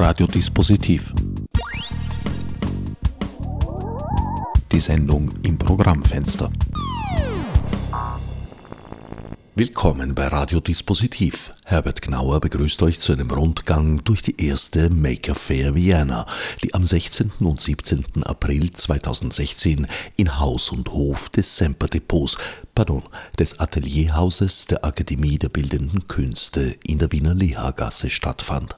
Radiodispositiv. Die Sendung im Programmfenster. Willkommen bei Radiodispositiv. Herbert Gnauer begrüßt euch zu einem Rundgang durch die erste Maker Fair Vienna, die am 16. und 17. April 2016 in Haus und Hof des Semper Depots, pardon, des Atelierhauses der Akademie der Bildenden Künste in der Wiener Lehagasse stattfand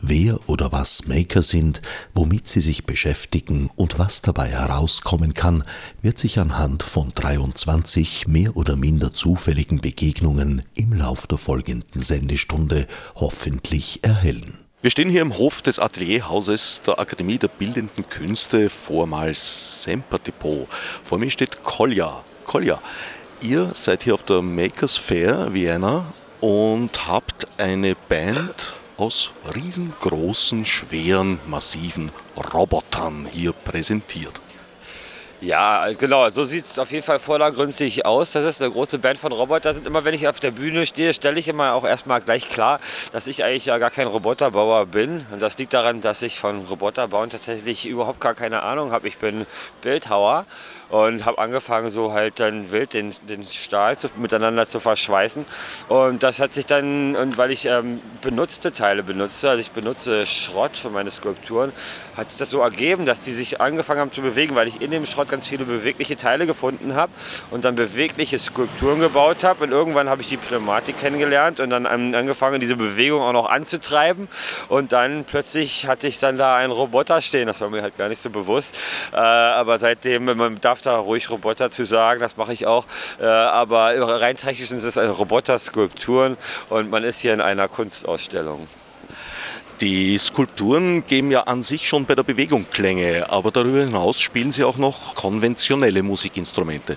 wer oder was Maker sind, womit sie sich beschäftigen und was dabei herauskommen kann, wird sich anhand von 23 mehr oder minder zufälligen Begegnungen im Lauf der folgenden Sendestunde hoffentlich erhellen. Wir stehen hier im Hof des Atelierhauses der Akademie der Bildenden Künste, vormals Semper Depot. Vor mir steht Kolja. Kolja, ihr seid hier auf der Makers Fair Vienna und habt eine Band aus riesengroßen, schweren, massiven Robotern hier präsentiert. Ja, genau, so sieht es auf jeden Fall vordergründig aus. Das ist eine große Band von Robotern. Sind immer, wenn ich auf der Bühne stehe, stelle ich immer auch erstmal gleich klar, dass ich eigentlich ja gar kein Roboterbauer bin. Und das liegt daran, dass ich von Roboterbauen tatsächlich überhaupt gar keine Ahnung habe. Ich bin Bildhauer und habe angefangen, so halt dann wild den, den Stahl zu, miteinander zu verschweißen. Und das hat sich dann, und weil ich ähm, benutzte Teile benutze, also ich benutze Schrott für meine Skulpturen, hat sich das so ergeben, dass die sich angefangen haben zu bewegen, weil ich in dem Schrott ganz viele bewegliche Teile gefunden habe und dann bewegliche Skulpturen gebaut habe. Und irgendwann habe ich die Pneumatik kennengelernt und dann angefangen, diese Bewegung auch noch anzutreiben. Und dann plötzlich hatte ich dann da einen Roboter stehen. Das war mir halt gar nicht so bewusst. Äh, aber seitdem, man darf da ruhig Roboter zu sagen, das mache ich auch. Äh, aber rein technisch sind es Roboter-Skulpturen und man ist hier in einer Kunstausstellung. Die Skulpturen geben ja an sich schon bei der Bewegung Klänge, aber darüber hinaus spielen sie auch noch konventionelle Musikinstrumente.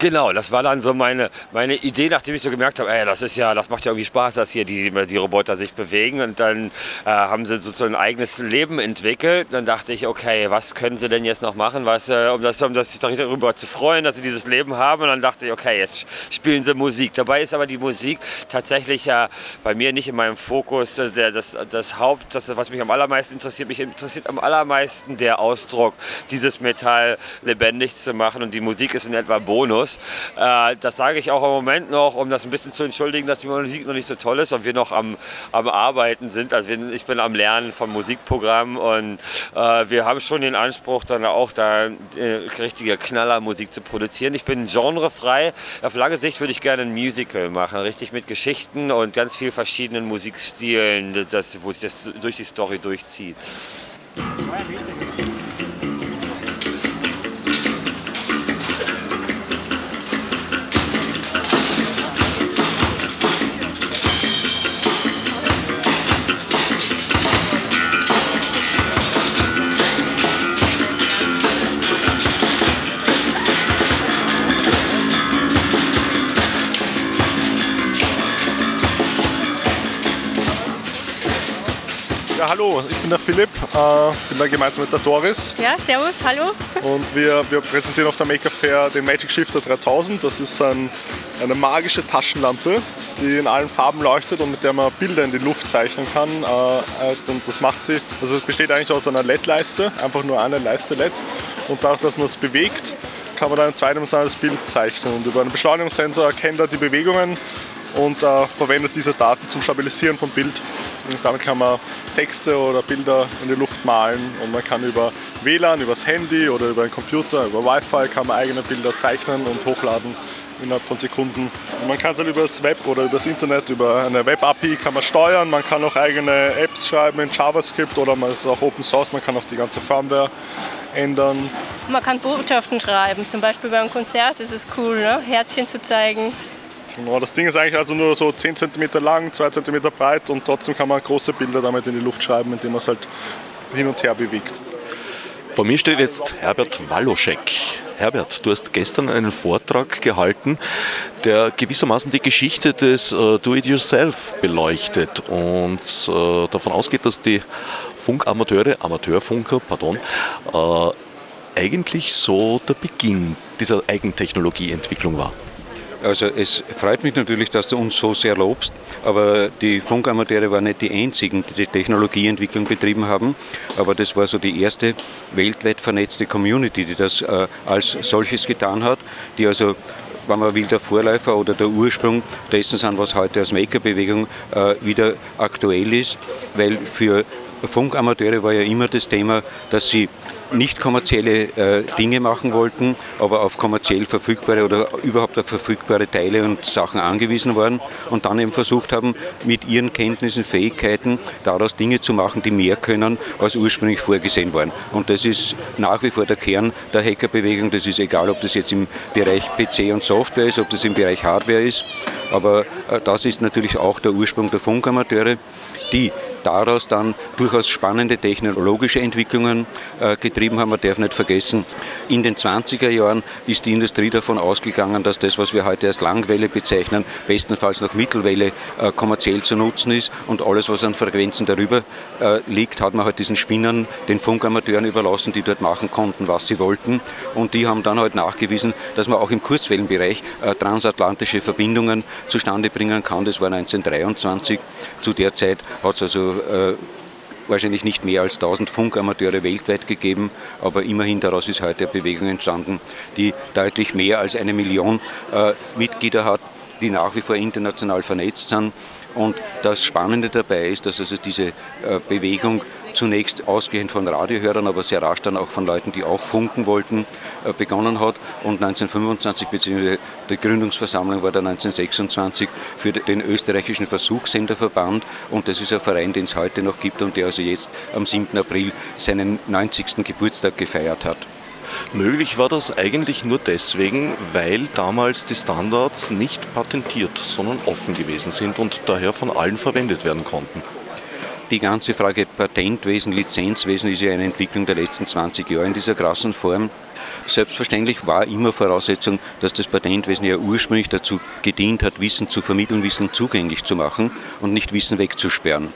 Genau, das war dann so meine, meine Idee, nachdem ich so gemerkt habe, ey, das ist ja, das macht ja irgendwie Spaß, dass hier die, die Roboter sich bewegen und dann äh, haben sie sozusagen ein eigenes Leben entwickelt. Dann dachte ich, okay, was können sie denn jetzt noch machen, was, äh, um, das, um das sich darüber zu freuen, dass sie dieses Leben haben. Und dann dachte ich, okay, jetzt spielen sie Musik. Dabei ist aber die Musik tatsächlich ja bei mir nicht in meinem Fokus. Äh, der, das, das Haupt, das, was mich am allermeisten interessiert, mich interessiert am allermeisten der Ausdruck, dieses Metall lebendig zu machen. Und die Musik ist in etwa Bonus. Tourismus. Äh, das sage ich auch im Moment noch, um das ein bisschen zu entschuldigen, dass die Musik noch nicht so toll ist und wir noch am, am Arbeiten sind. Also wir, ich bin am Lernen von Musikprogrammen und äh, wir haben schon den Anspruch, dann auch da äh, richtige Knallermusik zu produzieren. Ich bin genrefrei. Auf lange Sicht würde ich gerne ein Musical machen, richtig mit Geschichten und ganz vielen verschiedenen Musikstilen, das, wo sich das durch die Story durchzieht. Hallo, ich bin der Philipp, äh, bin da gemeinsam mit der Doris. Ja, servus, hallo. Und wir, wir präsentieren auf der Maker Fair den Magic Shifter 3000. Das ist ein, eine magische Taschenlampe, die in allen Farben leuchtet und mit der man Bilder in die Luft zeichnen kann. Äh, und das macht sie, also es besteht eigentlich aus einer LED-Leiste, einfach nur eine Leiste LED. Und dadurch, dass man es bewegt, kann man dann ein zweidimensionales Bild zeichnen. Und über einen Beschleunigungssensor erkennt er die Bewegungen und äh, verwendet diese Daten zum Stabilisieren vom Bild. Und damit kann man Texte oder Bilder in die Luft malen und man kann über WLAN, übers Handy oder über einen Computer, über Wi-Fi kann man eigene Bilder zeichnen und hochladen innerhalb von Sekunden. Und man kann es halt über das Web oder über das Internet, über eine Web-API kann man steuern, man kann auch eigene Apps schreiben in JavaScript oder man ist auch Open Source, man kann auch die ganze Firmware ändern. Man kann Botschaften schreiben, zum Beispiel beim Konzert ist es cool, ne? Herzchen zu zeigen. Genau, das Ding ist eigentlich also nur so 10 cm lang, 2 cm breit und trotzdem kann man große Bilder damit in die Luft schreiben, indem man es halt hin und her bewegt. Vor mir steht jetzt Herbert Waloschek. Herbert, du hast gestern einen Vortrag gehalten, der gewissermaßen die Geschichte des äh, Do-it-yourself beleuchtet und äh, davon ausgeht, dass die Funkamateure, Amateurfunker, pardon, äh, eigentlich so der Beginn dieser Eigentechnologieentwicklung war. Also es freut mich natürlich, dass du uns so sehr lobst, aber die Funkamateure waren nicht die einzigen, die die Technologieentwicklung betrieben haben, aber das war so die erste weltweit vernetzte Community, die das äh, als solches getan hat, die also wenn man will, der Vorläufer oder der Ursprung dessen sind, was heute als Maker-Bewegung äh, wieder aktuell ist, weil für Funkamateure war ja immer das Thema, dass sie nicht kommerzielle äh, Dinge machen wollten, aber auf kommerziell verfügbare oder überhaupt auf verfügbare Teile und Sachen angewiesen waren und dann eben versucht haben, mit ihren Kenntnissen, Fähigkeiten daraus Dinge zu machen, die mehr können, als ursprünglich vorgesehen waren. Und das ist nach wie vor der Kern der Hackerbewegung. Das ist egal, ob das jetzt im Bereich PC und Software ist, ob das im Bereich Hardware ist. Aber äh, das ist natürlich auch der Ursprung der Funkamateure, die daraus dann durchaus spannende technologische Entwicklungen äh, getrieben haben. Man darf nicht vergessen, in den 20er Jahren ist die Industrie davon ausgegangen, dass das, was wir heute als Langwelle bezeichnen, bestenfalls noch Mittelwelle äh, kommerziell zu nutzen ist und alles, was an Frequenzen darüber äh, liegt, hat man halt diesen Spinnern, den Funkamateuren überlassen, die dort machen konnten, was sie wollten. Und die haben dann halt nachgewiesen, dass man auch im Kurzwellenbereich transatlantische Verbindungen zustande bringen kann. Das war 1923. Zu der Zeit hat es also äh, wahrscheinlich nicht mehr als 1000 Funkamateure weltweit gegeben, aber immerhin daraus ist heute eine Bewegung entstanden, die deutlich mehr als eine Million äh, Mitglieder hat, die nach wie vor international vernetzt sind. Und das Spannende dabei ist, dass also diese äh, Bewegung zunächst ausgehend von Radiohörern, aber sehr rasch dann auch von Leuten, die auch funken wollten, äh, begonnen hat. Und 1925 bzw. die Gründungsversammlung war dann 1926 für den österreichischen Versuchssenderverband. Und das ist ein Verein, den es heute noch gibt und der also jetzt am 7. April seinen 90. Geburtstag gefeiert hat. Möglich war das eigentlich nur deswegen, weil damals die Standards nicht patentiert, sondern offen gewesen sind und daher von allen verwendet werden konnten. Die ganze Frage Patentwesen, Lizenzwesen ist ja eine Entwicklung der letzten 20 Jahre in dieser krassen Form. Selbstverständlich war immer Voraussetzung, dass das Patentwesen ja ursprünglich dazu gedient hat, Wissen zu vermitteln, Wissen zugänglich zu machen und nicht Wissen wegzusperren.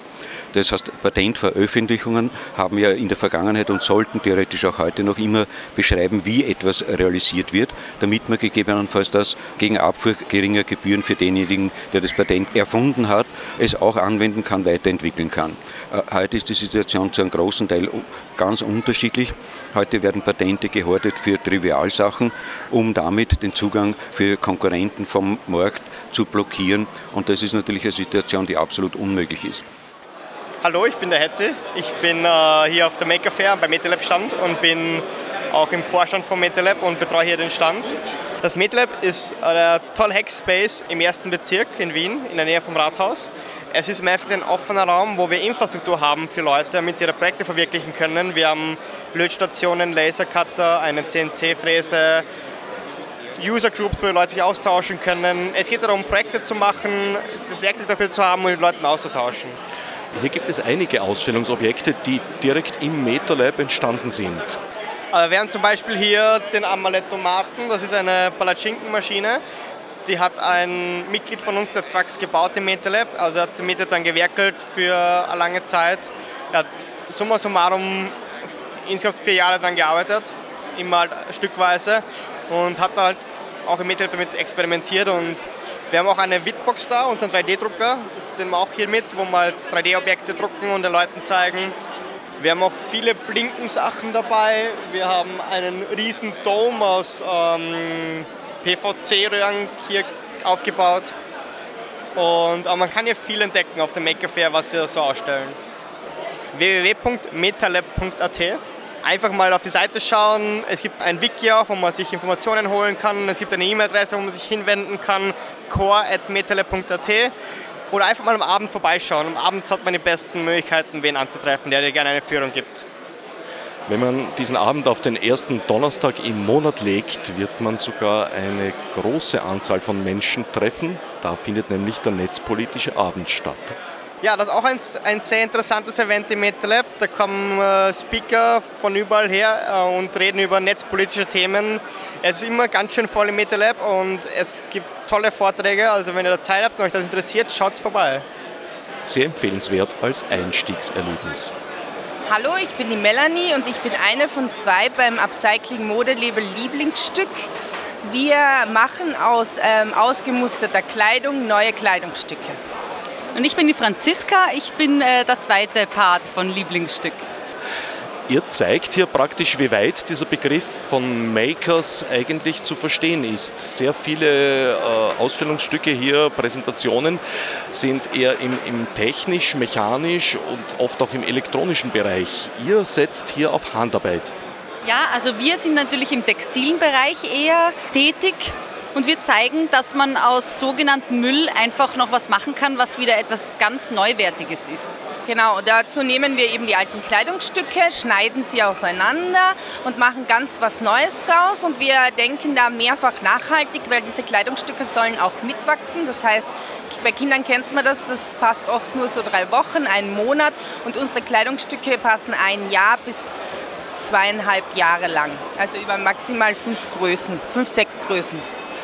Das heißt, Patentveröffentlichungen haben ja in der Vergangenheit und sollten theoretisch auch heute noch immer beschreiben, wie etwas realisiert wird, damit man gegebenenfalls das gegen Abfuhr geringer Gebühren für denjenigen, der das Patent erfunden hat, es auch anwenden kann, weiterentwickeln kann. Äh, heute ist die Situation zu einem großen Teil ganz unterschiedlich. Heute werden Patente gehortet für Trivialsachen, um damit den Zugang für Konkurrenten vom Markt zu blockieren. Und das ist natürlich eine Situation, die absolut unmöglich ist. Hallo, ich bin der Hette. Ich bin äh, hier auf der Maker Fair beim MetaLab Stand und bin auch im Vorstand von MetaLab und betreue hier den Stand. Das MetaLab ist ein toller Hackspace im ersten Bezirk in Wien, in der Nähe vom Rathaus. Es ist im Endeffekt ein offener Raum, wo wir Infrastruktur haben für Leute, damit sie ihre Projekte verwirklichen können. Wir haben Lötstationen, Lasercutter, eine CNC-Fräse, User Groups, wo die Leute sich austauschen können. Es geht darum, Projekte zu machen, das Werkzeug dafür zu haben und mit Leuten auszutauschen. Hier gibt es einige Ausstellungsobjekte, die direkt im MetaLab entstanden sind. Also wir haben zum Beispiel hier den Amalettomaten, das ist eine Palatschinkenmaschine. Die hat ein Mitglied von uns, der Zwax gebaut im MetaLab. Also hat im MetaLab dann gewerkelt für eine lange Zeit. Er hat summa summarum insgesamt vier Jahre daran gearbeitet, immer halt stückweise und hat halt auch im MetaLab damit experimentiert und wir haben auch eine Witbox da, unseren 3D-Drucker, den wir auch hier mit, wo wir 3D-Objekte drucken und den Leuten zeigen. Wir haben auch viele Blinkensachen dabei. Wir haben einen riesen Dom aus ähm, PVC-Röhren hier aufgebaut. Und man kann hier viel entdecken auf dem Maker Fair, was wir so ausstellen. www.metalab.at einfach mal auf die Seite schauen. Es gibt ein Wiki, wo man sich Informationen holen kann. Es gibt eine E-Mail-Adresse, wo man sich hinwenden kann, core.metalab.at oder einfach mal am Abend vorbeischauen. Am Abend hat man die besten Möglichkeiten, wen anzutreffen, der dir gerne eine Führung gibt. Wenn man diesen Abend auf den ersten Donnerstag im Monat legt, wird man sogar eine große Anzahl von Menschen treffen. Da findet nämlich der netzpolitische Abend statt. Ja, das ist auch ein, ein sehr interessantes Event im MetaLab. Da kommen äh, Speaker von überall her äh, und reden über netzpolitische Themen. Es ist immer ganz schön voll im MetaLab und es gibt tolle Vorträge. Also wenn ihr da Zeit habt und euch das interessiert, schaut vorbei. Sehr empfehlenswert als Einstiegserlebnis. Hallo, ich bin die Melanie und ich bin eine von zwei beim Upcycling Modelabel Lieblingsstück. Wir machen aus ähm, ausgemusterter Kleidung neue Kleidungsstücke. Und ich bin die Franziska, ich bin äh, der zweite Part von Lieblingsstück. Ihr zeigt hier praktisch, wie weit dieser Begriff von Makers eigentlich zu verstehen ist. Sehr viele äh, Ausstellungsstücke hier, Präsentationen sind eher im, im technisch, mechanisch und oft auch im elektronischen Bereich. Ihr setzt hier auf Handarbeit. Ja, also wir sind natürlich im textilen Bereich eher tätig und wir zeigen, dass man aus sogenannten Müll einfach noch was machen kann, was wieder etwas ganz Neuwertiges ist. Genau, dazu nehmen wir eben die alten Kleidungsstücke, schneiden sie auseinander und machen ganz was Neues draus. Und wir denken da mehrfach nachhaltig, weil diese Kleidungsstücke sollen auch mitwachsen. Das heißt, bei Kindern kennt man das, das passt oft nur so drei Wochen, einen Monat. Und unsere Kleidungsstücke passen ein Jahr bis zweieinhalb Jahre lang. Also über maximal fünf Größen, fünf, sechs Größen.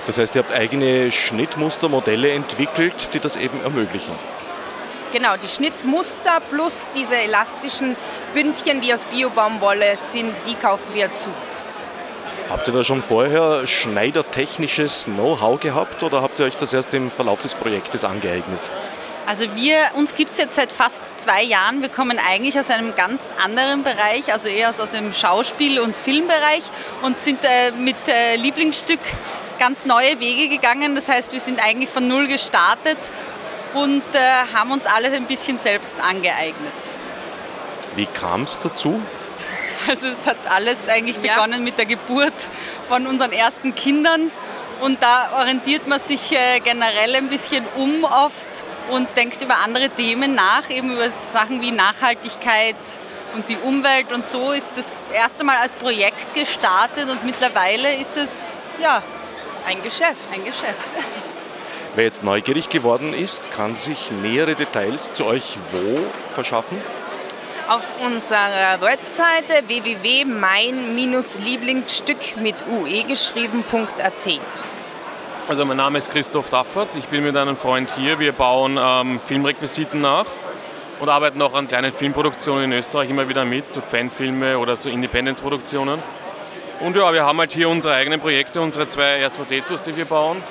Das heißt, ihr habt eigene Schnittmustermodelle entwickelt, die das eben ermöglichen. Genau, die Schnittmuster plus diese elastischen Bündchen, die aus Biobaumwolle sind, die kaufen wir zu. Habt ihr da schon vorher schneidertechnisches Know-how gehabt oder habt ihr euch das erst im Verlauf des Projektes angeeignet? Also wir, uns gibt es jetzt seit fast zwei Jahren. Wir kommen eigentlich aus einem ganz anderen Bereich, also eher aus dem Schauspiel- und Filmbereich und sind äh, mit äh, Lieblingsstück ganz neue Wege gegangen. Das heißt, wir sind eigentlich von Null gestartet und äh, haben uns alles ein bisschen selbst angeeignet. Wie kam es dazu? Also es hat alles eigentlich ja. begonnen mit der Geburt von unseren ersten Kindern und da orientiert man sich äh, generell ein bisschen um oft und denkt über andere Themen nach, eben über Sachen wie Nachhaltigkeit und die Umwelt und so ist das erste Mal als Projekt gestartet und mittlerweile ist es ja ein Geschäft. Ein Geschäft. Wer jetzt neugierig geworden ist, kann sich nähere Details zu euch wo verschaffen? Auf unserer Webseite www.mein-lieblingsstück mit ue geschrieben.at. Also mein Name ist Christoph Daffert, ich bin mit einem Freund hier. Wir bauen ähm, Filmrequisiten nach und arbeiten auch an kleinen Filmproduktionen in Österreich immer wieder mit, so Fanfilme oder so Independence-Produktionen. Und ja, wir haben halt hier unsere eigenen Projekte, unsere zwei R2D2s, die wir bauen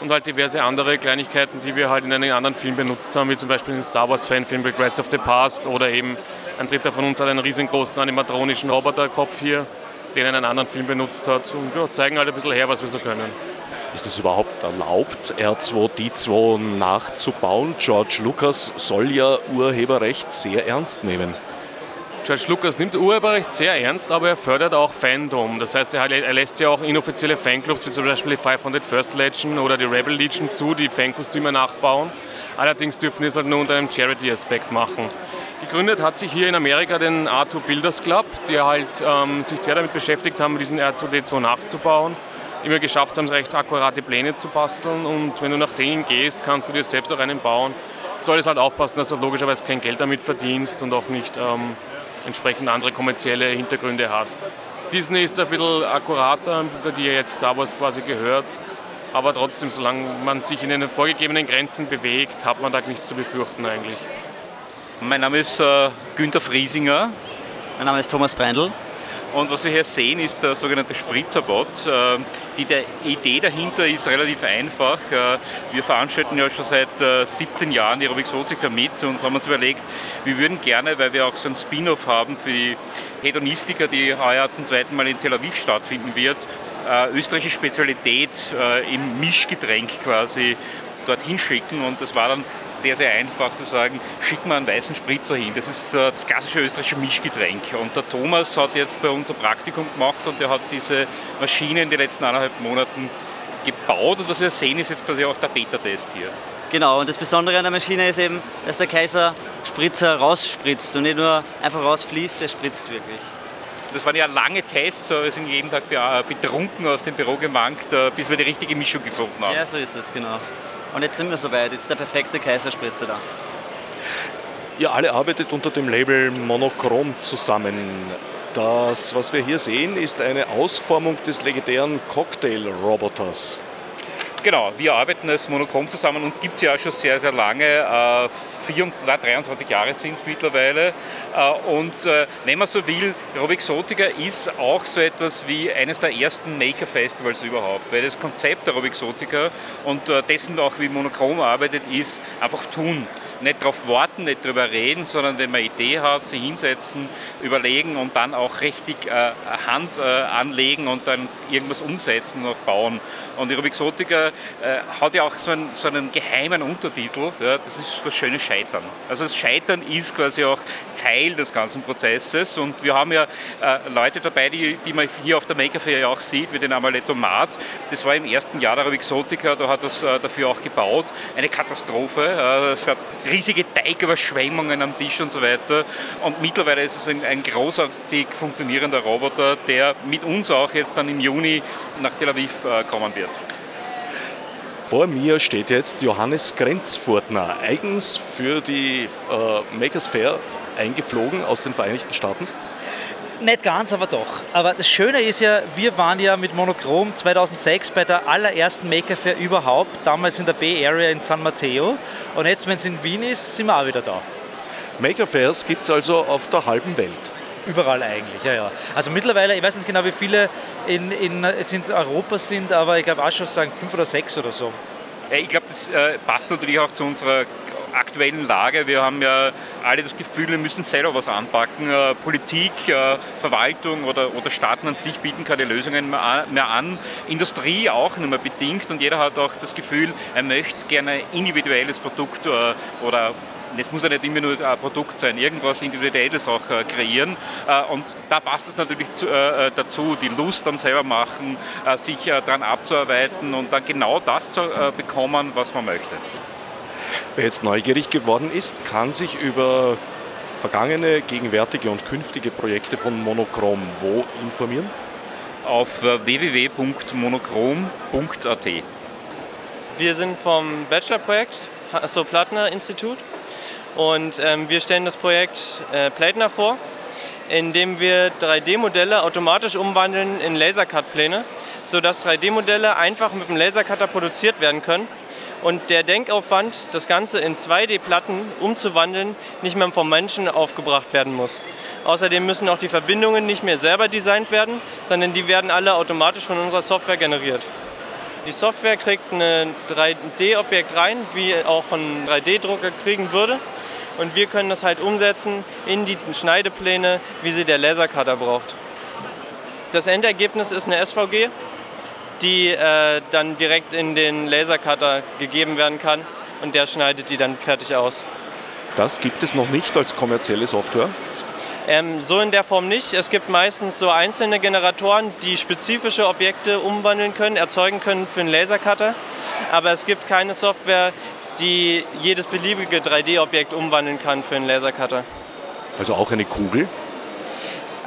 und halt diverse andere Kleinigkeiten, die wir halt in einem anderen Film benutzt haben, wie zum Beispiel den Star Wars Fanfilm Regrets of the Past oder eben ein Dritter von uns hat einen riesengroßen animatronischen Roboterkopf hier, den er in einem anderen Film benutzt hat und ja, zeigen halt ein bisschen her, was wir so können. Ist es überhaupt erlaubt, R2D2 nachzubauen? George Lucas soll ja Urheberrecht sehr ernst nehmen. George Lucas nimmt Urheberrecht sehr ernst, aber er fördert auch Fandom. Das heißt, er, lässt ja auch inoffizielle Fanclubs wie zum Beispiel die 500 First Legion oder die Rebel Legion zu, die Fankostüme nachbauen. Allerdings dürfen wir es halt nur unter einem Charity-Aspekt machen. Gegründet hat sich hier in Amerika den R2 Builders Club, die halt ähm, sich sehr damit beschäftigt haben, diesen R2D2 nachzubauen. Immer geschafft haben, recht akkurate Pläne zu basteln und wenn du nach denen gehst, kannst du dir selbst auch einen bauen. Du solltest halt aufpassen, dass du logischerweise kein Geld damit verdienst und auch nicht ähm, entsprechend andere kommerzielle Hintergründe hast. Disney ist ein bisschen akkurater, über die jetzt Star Wars quasi gehört. Aber trotzdem, solange man sich in den vorgegebenen Grenzen bewegt, hat man da nichts zu befürchten eigentlich. Mein Name ist äh, Günter Friesinger. Mein Name ist Thomas Breindl. Und was wir hier sehen, ist der sogenannte Spritzerbot. Äh, die, Idee dahinter ist relativ einfach. Äh, wir veranstalten ja schon seit 17 äh, Jahren die Aerobixotica mit und haben uns überlegt, wir würden gerne, weil wir auch so ein Spin-off haben für die Hedonistiker, die heuer zum zweiten Mal in Tel Aviv stattfinden wird, österreichische Spezialität im Mischgetränk quasi dorthin schicken. Und das war dann sehr, sehr einfach zu sagen, schick mal einen weißen Spritzer hin. Das ist äh, das klassische österreichische Mischgetränk. Und der Thomas hat jetzt bei uns ein Praktikum gemacht und der hat diese Maschine in den letzten eineinhalb Monaten gebaut. Und was wir sehen, ist jetzt quasi auch der Beta-Test hier. Genau, und das Besondere an der Maschine ist eben, dass der Kaiser Spritzer rausspritzt und nicht nur einfach rausfließt, der spritzt wirklich. Das waren ja lange Tests, wir sind jeden Tag betrunken aus dem Büro gemankt, äh, bis wir die richtige Mischung gefunden haben. Ja, so ist es, genau. Und jetzt sind wir soweit, jetzt ist der perfekte Kaiserspritzer da. Ihr alle arbeitet unter dem Label Monochrom zusammen. Das, was wir hier sehen, ist eine Ausformung des legendären Cocktail-Roboters. Genau, wir arbeiten als Monochrom zusammen. Uns gibt es ja auch schon sehr, sehr lange. Äh, 24, 23 Jahre sind es mittlerweile. Äh, und äh, wenn man so will, Robixotica ist auch so etwas wie eines der ersten Maker-Festivals überhaupt, weil das Konzept der Robixotica und äh, dessen auch wie Monochrom arbeitet, ist einfach tun nicht darauf warten, nicht darüber reden, sondern wenn man Idee hat, sich hinsetzen, überlegen und dann auch richtig äh, Hand äh, anlegen und dann irgendwas umsetzen und bauen. Und die Rubixotica äh, hat ja auch so einen, so einen geheimen Untertitel, ja, das ist das schöne Scheitern. Also das Scheitern ist quasi auch Teil des ganzen Prozesses und wir haben ja äh, Leute dabei, die, die man hier auf der Maker Fair ja auch sieht, wie den Amaletomat. Das war im ersten Jahr der Rubixotica, da hat das äh, dafür auch gebaut. Eine Katastrophe. Äh, es gab riesige Teigüberschwemmungen am Tisch und so weiter. Und mittlerweile ist es ein, ein großartig funktionierender Roboter, der mit uns auch jetzt dann im Juni nach Tel Aviv äh, kommen wird. Vor mir steht jetzt Johannes Grenzfurtner, eigens für die äh, Makers Fair eingeflogen aus den Vereinigten Staaten. Nicht ganz, aber doch. Aber das Schöne ist ja, wir waren ja mit Monochrom 2006 bei der allerersten Maker Fair überhaupt, damals in der Bay Area in San Mateo. Und jetzt, wenn es in Wien ist, sind wir auch wieder da. Maker Fairs gibt es also auf der halben Welt. Überall eigentlich, ja, ja. Also mittlerweile, ich weiß nicht genau, wie viele in, in, in Europa sind, aber ich glaube auch schon sagen fünf oder sechs oder so. Ich glaube, das äh, passt natürlich auch zu unserer aktuellen Lage. Wir haben ja alle das Gefühl, wir müssen selber was anpacken. Äh, Politik, äh, Verwaltung oder, oder Staaten an sich bieten keine Lösungen mehr an. Industrie auch nicht mehr bedingt und jeder hat auch das Gefühl, er möchte gerne ein individuelles Produkt äh, oder es muss ja nicht immer nur ein Produkt sein, irgendwas Individuelles auch kreieren. Und da passt es natürlich dazu, die Lust am selber machen, sich daran abzuarbeiten und dann genau das zu bekommen, was man möchte. Wer jetzt neugierig geworden ist, kann sich über vergangene, gegenwärtige und künftige Projekte von Monochrom wo informieren? Auf äh, www.monochrom.at. Wir sind vom Bachelorprojekt Hasso Plattner Institut und ähm, wir stellen das Projekt äh, Plattner vor, indem wir 3D-Modelle automatisch umwandeln in Lasercut-Pläne, sodass 3D-Modelle einfach mit dem Lasercutter produziert werden können und der Denkaufwand, das Ganze in 2D-Platten umzuwandeln, nicht mehr vom Menschen aufgebracht werden muss. Außerdem müssen auch die Verbindungen nicht mehr selber designt werden, sondern die werden alle automatisch von unserer Software generiert. Die Software kriegt ein 3D-Objekt rein, wie auch ein 3D-Drucker kriegen würde. Und wir können das halt umsetzen in die Schneidepläne, wie sie der Lasercutter braucht. Das Endergebnis ist eine SVG, die äh, dann direkt in den Lasercutter gegeben werden kann und der schneidet die dann fertig aus. Das gibt es noch nicht als kommerzielle Software? Ähm, so in der Form nicht. Es gibt meistens so einzelne Generatoren, die spezifische Objekte umwandeln können, erzeugen können für einen Lasercutter. Aber es gibt keine Software, die jedes beliebige 3D-Objekt umwandeln kann für einen Lasercutter. Also auch eine Kugel?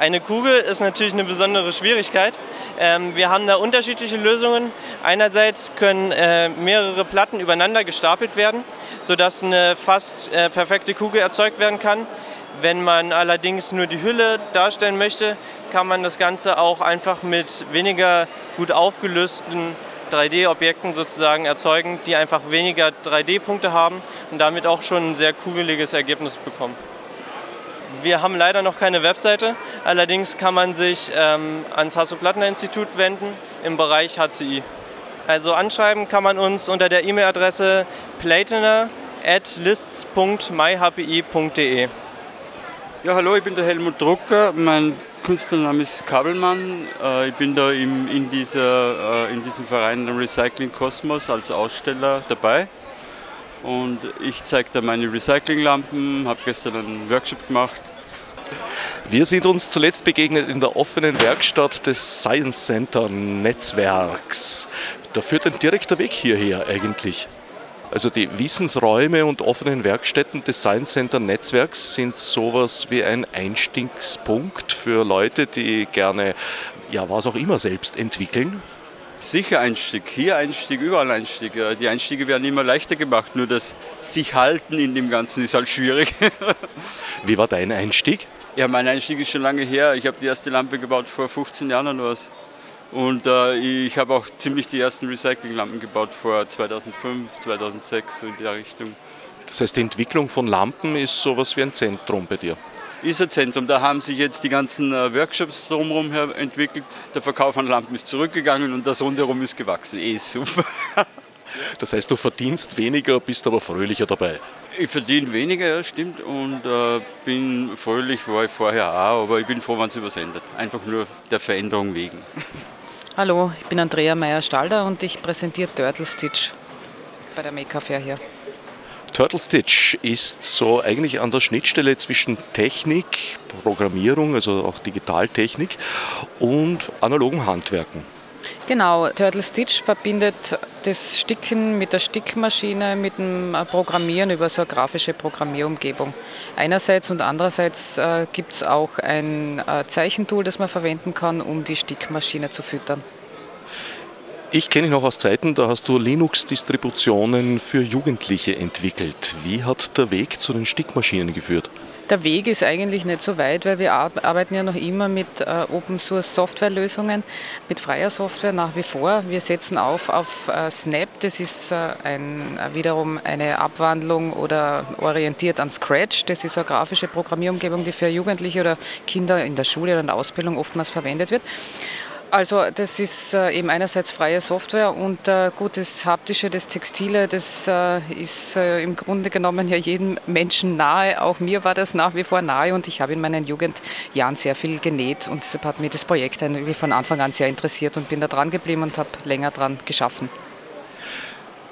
Eine Kugel ist natürlich eine besondere Schwierigkeit. Ähm, wir haben da unterschiedliche Lösungen. Einerseits können äh, mehrere Platten übereinander gestapelt werden, sodass eine fast äh, perfekte Kugel erzeugt werden kann. Wenn man allerdings nur die Hülle darstellen möchte, kann man das Ganze auch einfach mit weniger gut aufgelösten 3D-Objekten sozusagen erzeugen, die einfach weniger 3D-Punkte haben und damit auch schon ein sehr kugeliges Ergebnis bekommen. Wir haben leider noch keine Webseite, allerdings kann man sich ähm, ans Hasso-Plattner-Institut wenden im Bereich HCI. Also anschreiben kann man uns unter der E-Mail-Adresse platener.lists.myhpi.de. Ja, hallo, ich bin der Helmut Drucker. Mein Künstlername ist Kabelmann. Äh, ich bin da in, dieser, äh, in diesem Verein Recycling Kosmos als Aussteller dabei. Und ich zeige da meine Recyclinglampen, habe gestern einen Workshop gemacht. Wir sind uns zuletzt begegnet in der offenen Werkstatt des Science Center Netzwerks. Da führt ein direkter Weg hierher eigentlich. Also die Wissensräume und offenen Werkstätten des Science Center Netzwerks sind sowas wie ein Einstiegspunkt für Leute, die gerne ja was auch immer selbst entwickeln. Sicher Einstieg, hier Einstieg, überall Einstieg. Die Einstiege werden immer leichter gemacht, nur das sich halten in dem Ganzen ist halt schwierig. Wie war dein Einstieg? Ja, mein Einstieg ist schon lange her. Ich habe die erste Lampe gebaut vor 15 Jahren oder was. Und äh, ich habe auch ziemlich die ersten Recyclinglampen gebaut vor 2005, 2006, so in der Richtung. Das heißt, die Entwicklung von Lampen ist sowas wie ein Zentrum bei dir. Ist ein Zentrum. Da haben sich jetzt die ganzen äh, Workshops drumherum entwickelt. Der Verkauf an Lampen ist zurückgegangen und das rundherum ist gewachsen. Eh super. Das heißt, du verdienst weniger, bist aber fröhlicher dabei. Ich verdiene weniger, ja, stimmt. Und äh, bin fröhlich, war ich vorher auch, aber ich bin froh, wenn es übersendet. Einfach nur der Veränderung wegen. Hallo, ich bin Andrea Meyer-Stalder und ich präsentiere Turtle Stitch bei der Maker Fair hier. Turtle Stitch ist so eigentlich an der Schnittstelle zwischen Technik, Programmierung, also auch Digitaltechnik und analogen Handwerken. Genau, Turtle Stitch verbindet das Sticken mit der Stickmaschine, mit dem Programmieren über so eine grafische Programmierumgebung. Einerseits und andererseits äh, gibt es auch ein äh, Zeichentool, das man verwenden kann, um die Stickmaschine zu füttern. Ich kenne dich noch aus Zeiten, da hast du Linux-Distributionen für Jugendliche entwickelt. Wie hat der Weg zu den Stickmaschinen geführt? Der Weg ist eigentlich nicht so weit, weil wir arbeiten ja noch immer mit äh, Open Source Software Lösungen, mit freier Software nach wie vor. Wir setzen auf auf äh, Snap, das ist äh, ein, wiederum eine Abwandlung oder orientiert an Scratch. Das ist eine grafische Programmierumgebung, die für Jugendliche oder Kinder in der Schule oder in der Ausbildung oftmals verwendet wird. Also das ist äh, eben einerseits freie Software und äh, gut, das Haptische, das Textile, das äh, ist im Grunde genommen ja jedem Menschen nahe. Auch mir war das nach wie vor nahe und ich habe in meinen Jugendjahren sehr viel genäht und deshalb hat mir das Projekt von Anfang an sehr interessiert und bin da dran geblieben und habe länger dran geschaffen.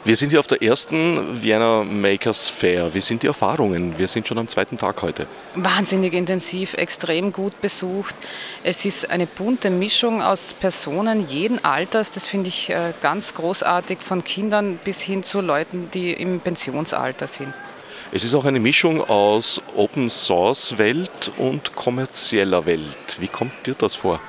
Wir sind hier auf der ersten Vienna Makers Fair. Wie sind die Erfahrungen? Wir sind schon am zweiten Tag heute. Wahnsinnig intensiv, extrem gut besucht. Es ist eine bunte Mischung aus Personen jeden Alters. Das finde ich äh, ganz großartig, von Kindern bis hin zu Leuten, die im Pensionsalter sind. Es ist auch eine Mischung aus Open Source Welt und kommerzieller Welt. Wie kommt dir das vor?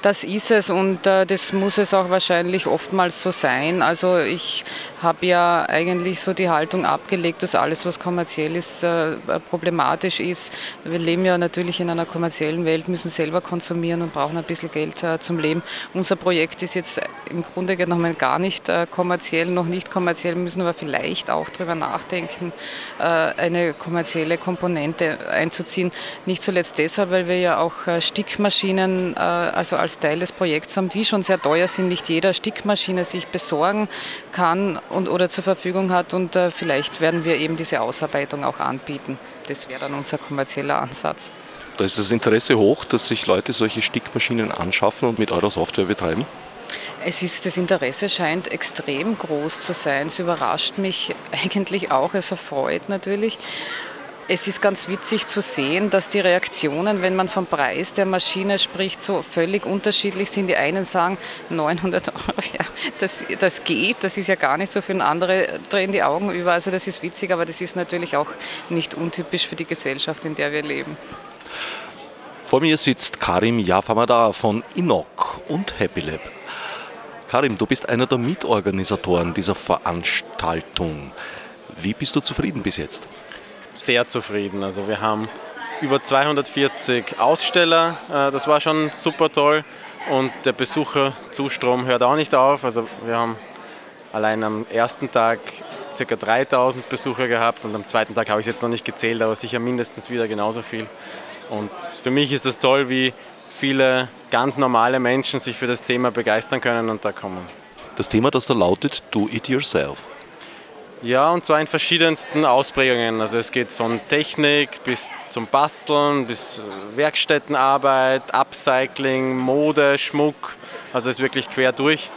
Das ist es und äh, das muss es auch wahrscheinlich oftmals so sein. Also ich habe ja eigentlich so die Haltung abgelegt, dass alles, was kommerziell ist, äh, problematisch ist. Wir leben ja natürlich in einer kommerziellen Welt, müssen selber konsumieren und brauchen ein bisschen Geld äh, zum Leben. Unser Projekt ist jetzt im Grunde genommen gar nicht äh, kommerziell, noch nicht kommerziell, müssen aber vielleicht auch darüber nachdenken, eine kommerzielle Komponente einzuziehen. Nicht zuletzt deshalb, weil wir ja auch Stickmaschinen, also als als Teil des Projekts haben, die schon sehr teuer sind, nicht jeder Stickmaschine sich besorgen kann und, oder zur Verfügung hat. Und äh, vielleicht werden wir eben diese Ausarbeitung auch anbieten. Das wäre dann unser kommerzieller Ansatz. Da ist das Interesse hoch, dass sich Leute solche Stickmaschinen anschaffen und mit eurer Software betreiben? Es ist, das Interesse scheint extrem groß zu sein. Es überrascht mich eigentlich auch, es erfreut natürlich. Es ist ganz witzig zu sehen, dass die Reaktionen, wenn man vom Preis der Maschine spricht, so völlig unterschiedlich sind. Die einen sagen 900 Euro, ja, das, das geht, das ist ja gar nicht so viel. Andere drehen die Augen über. Also das ist witzig, aber das ist natürlich auch nicht untypisch für die Gesellschaft, in der wir leben. Vor mir sitzt Karim Yafamada von Inok und Happy Lab. Karim, du bist einer der Mitorganisatoren dieser Veranstaltung. Wie bist du zufrieden bis jetzt? Sehr zufrieden. Also wir haben über 240 Aussteller, äh, das war schon super toll und der Besucherzustrom hört auch nicht auf. Also wir haben allein am ersten Tag ca. 3000 Besucher gehabt und am zweiten Tag habe ich es jetzt noch nicht gezählt, aber sicher mindestens wieder genauso viel. Und für mich ist es toll, wie viele ganz normale Menschen sich für das Thema begeistern können und da kommen. Das Thema, das da lautet Do It Yourself. Ja, und zwar in verschiedensten Ausprägungen. Also es geht von Technik bis zum Basteln, bis Werkstättenarbeit, Upcycling, Mode, Schmuck. Also es ist wirklich quer durch.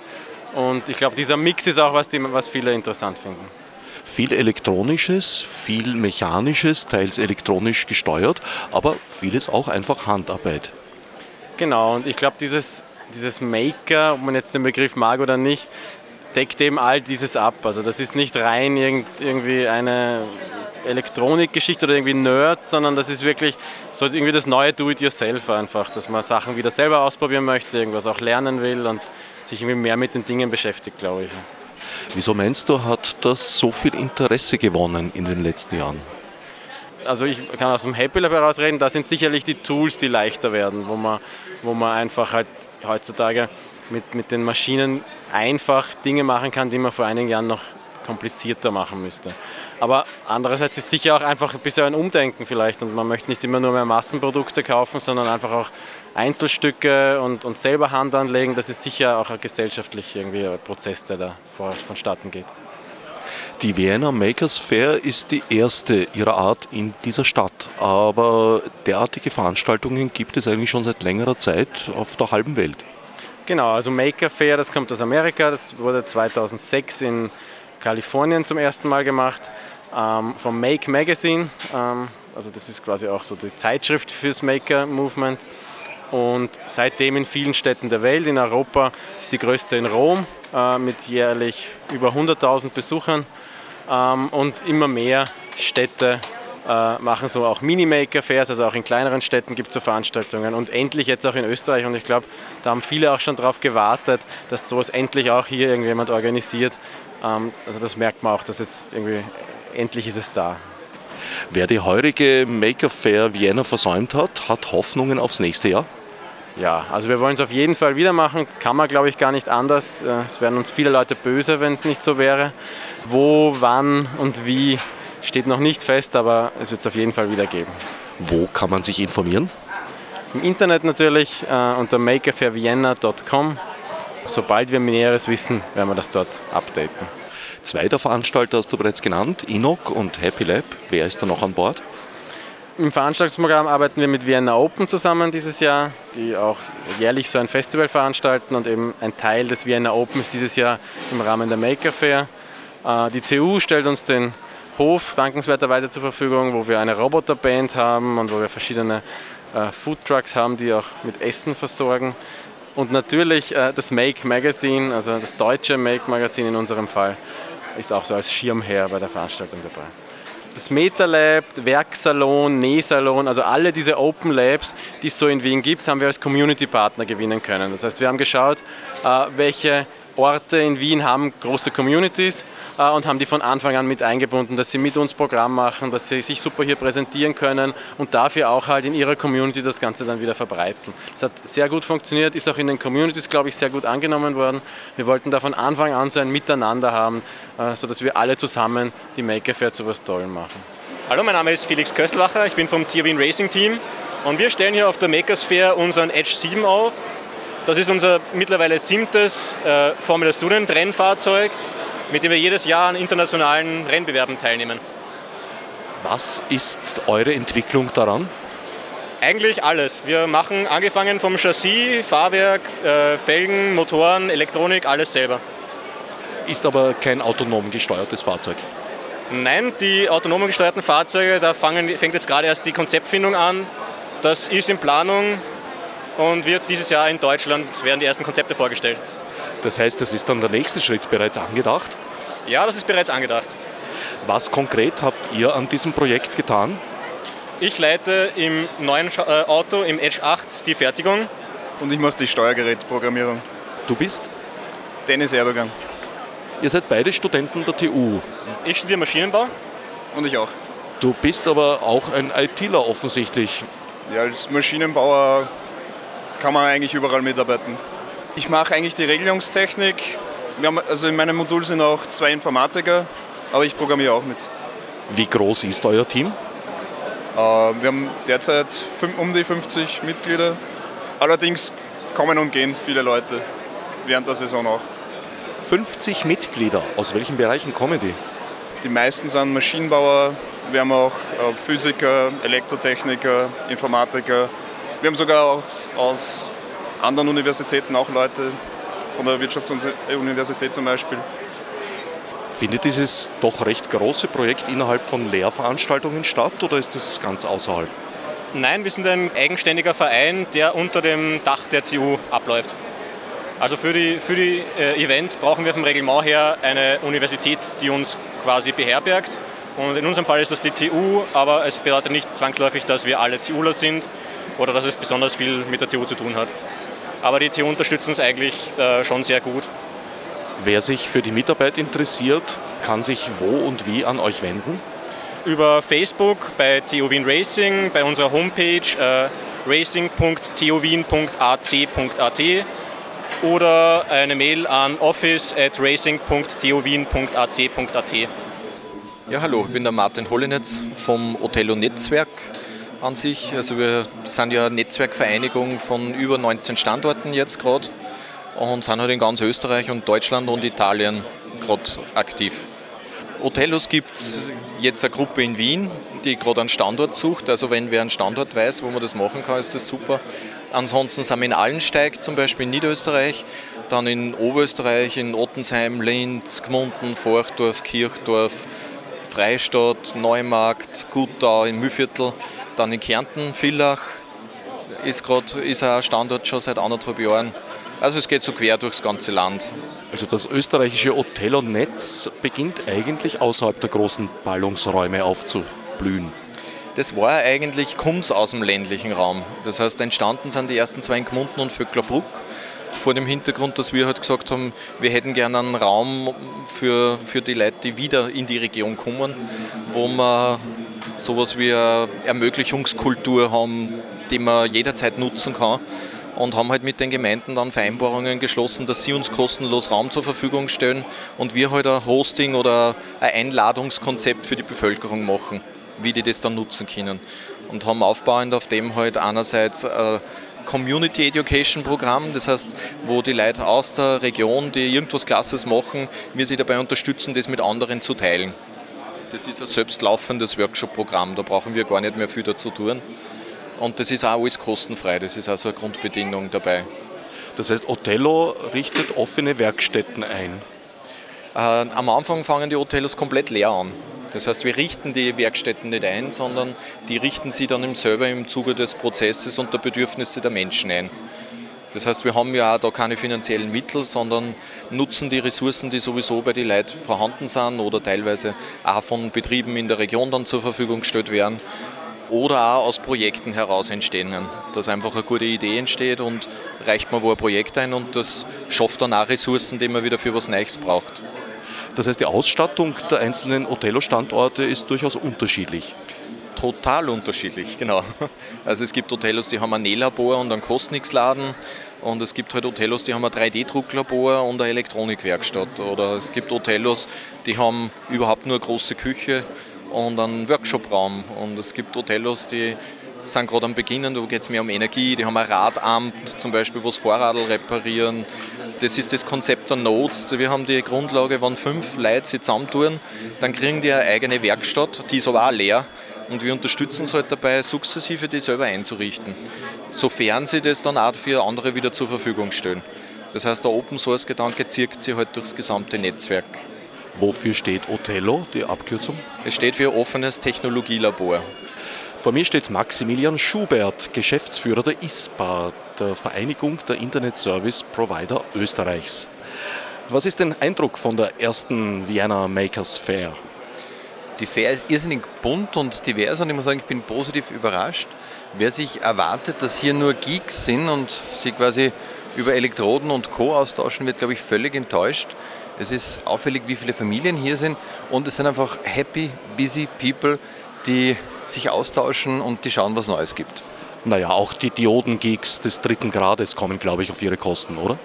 Und ich glaube, dieser Mix ist auch was, die, was viele interessant finden. Viel elektronisches, viel mechanisches, teils elektronisch gesteuert, aber vieles auch einfach Handarbeit. Genau, und ich glaube, dieses, dieses Maker, ob man jetzt den Begriff mag oder nicht, deckt eben all dieses ab. Also das ist nicht rein irgendwie eine Elektronikgeschichte oder irgendwie Nerd, sondern das ist wirklich so irgendwie das neue Do-it-yourself einfach, dass man Sachen wieder selber ausprobieren möchte, irgendwas auch lernen will und sich irgendwie mehr mit den Dingen beschäftigt, glaube ich. Wieso meinst du, hat das so viel Interesse gewonnen in den letzten Jahren? Also ich kann aus dem Happy Lab heraus reden, da sind sicherlich die Tools, die leichter werden, wo man, wo man einfach halt heutzutage mit, mit den Maschinen einfach Dinge machen kann, die man vor einigen Jahren noch komplizierter machen müsste. Aber andererseits ist sicher auch einfach ein bisschen ein Umdenken vielleicht und man möchte nicht immer nur mehr Massenprodukte kaufen, sondern einfach auch Einzelstücke und, und selber Hand anlegen. Das ist sicher auch ein gesellschaftlich irgendwie ein Prozess, der da vor, vonstatten geht. Die Vienna Makers Fair ist die erste ihrer Art in dieser Stadt, aber derartige Veranstaltungen gibt es eigentlich schon seit längerer Zeit auf der halben Welt. Genau, also Maker Fair, das kommt aus Amerika, das wurde 2006 in Kalifornien zum ersten Mal gemacht ähm, vom Make Magazine. Ähm, also das ist quasi auch so die Zeitschrift fürs Maker Movement. Und seitdem in vielen Städten der Welt, in Europa ist die größte in Rom äh, mit jährlich über 100.000 Besuchern. Ähm, und immer mehr Städte äh, machen so auch Mini-Maker-Fairs, also auch in kleineren Städten gibt es so Veranstaltungen und endlich jetzt auch in Österreich und ich glaube, da haben viele auch schon darauf gewartet, dass sowas endlich auch hier irgendjemand organisiert. Ähm, also das merkt man auch, dass jetzt irgendwie endlich ist es da. Wer die heurige Maker Fair Vienna versäumt hat, hat Hoffnungen aufs nächste Jahr? Ja, also wir wollen es auf jeden Fall wieder machen. Kann man, glaube ich, gar nicht anders. Äh, es wären uns viele Leute böse, wenn es nicht so wäre. Wo, wann und wie steht noch nicht fest, aber es wird es auf jeden Fall wieder geben. Wo kann man sich informieren? Im Internet natürlich äh, unter makerfairvienna.com. Sobald wir Näheres wissen, werden wir das dort updaten. Zwei der Veranstalter hast du bereits genannt, Inok und Happy Lab. Wer ist da noch an Bord? Im Veranstaltungsprogramm arbeiten wir mit Vienna Open zusammen dieses Jahr, die auch jährlich so ein Festival veranstalten und eben ein Teil des Vienna Open ist dieses Jahr im Rahmen der Maker Fair. Äh, die TU stellt uns den Hof dankenswerterweise zur Verfügung, wo wir eine Roboterband haben und wo wir verschiedene äh, Foodtrucks haben, die auch mit Essen versorgen. Und natürlich äh, das Make Magazine, also das deutsche Make Magazin in unserem Fall, ist auch so als Schirmherr bei der Veranstaltung dabei. Das MetaLab, Werksalon, Nähsalon, also alle diese Open Labs, die es so in Wien gibt, haben wir als Community Partner gewinnen können. Das heißt, wir haben geschaut, äh, welche Orte in Wien haben große Communities äh, und haben die von Anfang an mit eingebunden, dass sie mit uns Programm machen, dass sie sich super hier präsentieren können und dafür auch halt in ihrer Community das Ganze dann wieder verbreiten. Das hat sehr gut funktioniert, ist auch in den Communities, glaube ich, sehr gut angenommen worden. Wir wollten da von Anfang an so ein Miteinander haben, äh, sodass wir alle zusammen die Maker Fair zu was Tollem machen. Hallo, mein Name ist Felix Köstlacher, ich bin vom Tier Wien Racing Team und wir stellen hier auf der Makers Fair unseren Edge 7 auf. Das ist unser mittlerweile siebtes äh, Formula Student Rennfahrzeug, mit dem wir jedes Jahr an internationalen Rennbewerben teilnehmen. Was ist eure Entwicklung daran? Eigentlich alles. Wir machen angefangen vom Chassis, Fahrwerk, äh, Felgen, Motoren, Elektronik, alles selber. Ist aber kein autonom gesteuertes Fahrzeug. Nein, die autonom gesteuerten Fahrzeuge, da fangen, fängt jetzt gerade erst die Konzeptfindung an. Das ist in Planung und wird dieses Jahr in Deutschland werden die ersten Konzepte vorgestellt. Das heißt, das ist dann der nächste Schritt bereits angedacht? Ja, das ist bereits angedacht. Was konkret habt ihr an diesem Projekt getan? Ich leite im neuen äh, Auto, im Edge 8, die Fertigung. Und ich mache die Steuergerätprogrammierung. Du bist? Dennis Erdogan. Ihr seid beide Studenten der TU. Ich studiere Maschinenbau. Und ich auch. Du bist aber auch ein ITler offensichtlich. Ja, als Maschinenbauer kann man eigentlich überall mitarbeiten. Ich mache eigentlich die Regelungstechnik. Haben, also in meinem Modul sind auch zwei Informatiker, aber ich programmiere auch mit. Wie groß ist euer Team? Äh, wir haben derzeit um die 50 Mitglieder. Allerdings kommen und gehen viele Leute während der Saison auch. 50 Mitglieder. Aus welchen Bereichen kommen die? Die meisten sind Maschinenbauer. Wir haben auch äh, Physiker, Elektrotechniker, Informatiker. Wir haben sogar auch aus anderen Universitäten auch Leute, von der Wirtschaftsuniversität zum Beispiel. Findet dieses doch recht große Projekt innerhalb von Lehrveranstaltungen statt oder ist das ganz außerhalb? Nein, wir sind ein eigenständiger Verein, der unter dem Dach der TU abläuft. Also für die, für die äh, Events brauchen wir vom Reglement her eine Universität, die uns quasi beherbergt. Und in unserem Fall ist das die TU, aber es bedeutet nicht zwangsläufig, dass wir alle TUler sind oder dass es besonders viel mit der TU zu tun hat. Aber die TU unterstützt uns eigentlich äh, schon sehr gut. Wer sich für die Mitarbeit interessiert, kann sich wo und wie an euch wenden? Über Facebook bei TU Wien Racing, bei unserer Homepage äh, racing.tuwien.ac.at oder eine Mail an office at racing.tuwien.ac.at. Ja, hallo, ich bin der Martin Hollenetz vom Otello Netzwerk an sich. Also wir sind ja Netzwerkvereinigung von über 19 Standorten jetzt gerade und sind halt in ganz Österreich und Deutschland und Italien gerade aktiv. Otellos gibt es jetzt eine Gruppe in Wien, die gerade einen Standort sucht. Also wenn wer einen Standort weiß, wo man das machen kann, ist das super. Ansonsten sind wir in Allensteig, zum Beispiel in Niederösterreich, dann in Oberösterreich, in Ottensheim, Linz, Gmunden, Forchdorf, Kirchdorf, Freistadt, Neumarkt, Gutau, in Mühlviertel, dann in Kärnten, Villach ist gerade ist ein Standort schon seit anderthalb Jahren. Also es geht so quer durchs ganze Land. Also das österreichische Otello-Netz beginnt eigentlich außerhalb der großen Ballungsräume aufzublühen. Das war eigentlich, kommt aus dem ländlichen Raum. Das heißt, entstanden sind die ersten zwei in Gmunden und Vöcklerbruck vor dem Hintergrund, dass wir halt gesagt haben, wir hätten gerne einen Raum für, für die Leute, die wieder in die Region kommen, wo wir sowas wie eine Ermöglichungskultur haben, die man jederzeit nutzen kann und haben halt mit den Gemeinden dann Vereinbarungen geschlossen, dass sie uns kostenlos Raum zur Verfügung stellen und wir halt ein Hosting oder ein Einladungskonzept für die Bevölkerung machen, wie die das dann nutzen können. Und haben aufbauend auf dem halt einerseits ein Community Education Programm, das heißt, wo die Leute aus der Region, die irgendwas Klasses machen, wir sie dabei unterstützen, das mit anderen zu teilen. Das ist ein selbstlaufendes Workshop-Programm, da brauchen wir gar nicht mehr viel dazu tun. Und das ist auch alles kostenfrei, das ist also eine Grundbedingung dabei. Das heißt, Othello richtet offene Werkstätten ein? Äh, am Anfang fangen die Othellos komplett leer an. Das heißt, wir richten die Werkstätten nicht ein, sondern die richten sie dann selber im Zuge des Prozesses und der Bedürfnisse der Menschen ein. Das heißt, wir haben ja auch da keine finanziellen Mittel, sondern nutzen die Ressourcen, die sowieso bei den Leuten vorhanden sind oder teilweise auch von Betrieben in der Region dann zur Verfügung gestellt werden oder auch aus Projekten heraus entstehen. Dass einfach eine gute Idee entsteht und reicht man wo ein Projekt ein und das schafft dann auch Ressourcen, die man wieder für was Neues braucht. Das heißt, die Ausstattung der einzelnen Otello-Standorte ist durchaus unterschiedlich. Total unterschiedlich, genau. Also es gibt Hotellos, die haben ein Nählabor und einen Kostnix-Laden und es gibt halt Hotellos, die haben ein 3D-Drucklabor und eine Elektronikwerkstatt. Oder es gibt Hotellos, die haben überhaupt nur eine große Küche und einen Workshopraum. Und es gibt Hotellos, die sind gerade am Beginnen, da geht es mehr um Energie, die haben ein Radamt zum Beispiel, wo sie Vorradl reparieren. Das ist das Konzept der Nodes. Wir haben die Grundlage, wenn fünf Leute sich zusammentun, dann kriegen die eine eigene Werkstatt, die ist aber auch leer. Und wir unterstützen sie halt dabei, sukzessive die selber einzurichten, sofern sie das dann auch für andere wieder zur Verfügung stellen. Das heißt, der Open Source Gedanke zirkt sich halt durchs gesamte Netzwerk. Wofür steht Othello, die Abkürzung? Es steht für offenes Technologielabor. Vor mir steht Maximilian Schubert, Geschäftsführer der ISPA, der Vereinigung der Internet Service Provider Österreichs. Was ist dein Eindruck von der ersten Vienna Makers Fair? Die Fair ist irrsinnig bunt und divers und ich muss sagen, ich bin positiv überrascht. Wer sich erwartet, dass hier nur Geeks sind und sie quasi über Elektroden und Co. austauschen, wird, glaube ich, völlig enttäuscht. Es ist auffällig, wie viele Familien hier sind und es sind einfach happy, busy people, die sich austauschen und die schauen, was Neues gibt. Naja, auch die Diodengeeks des dritten Grades kommen, glaube ich, auf ihre Kosten, oder?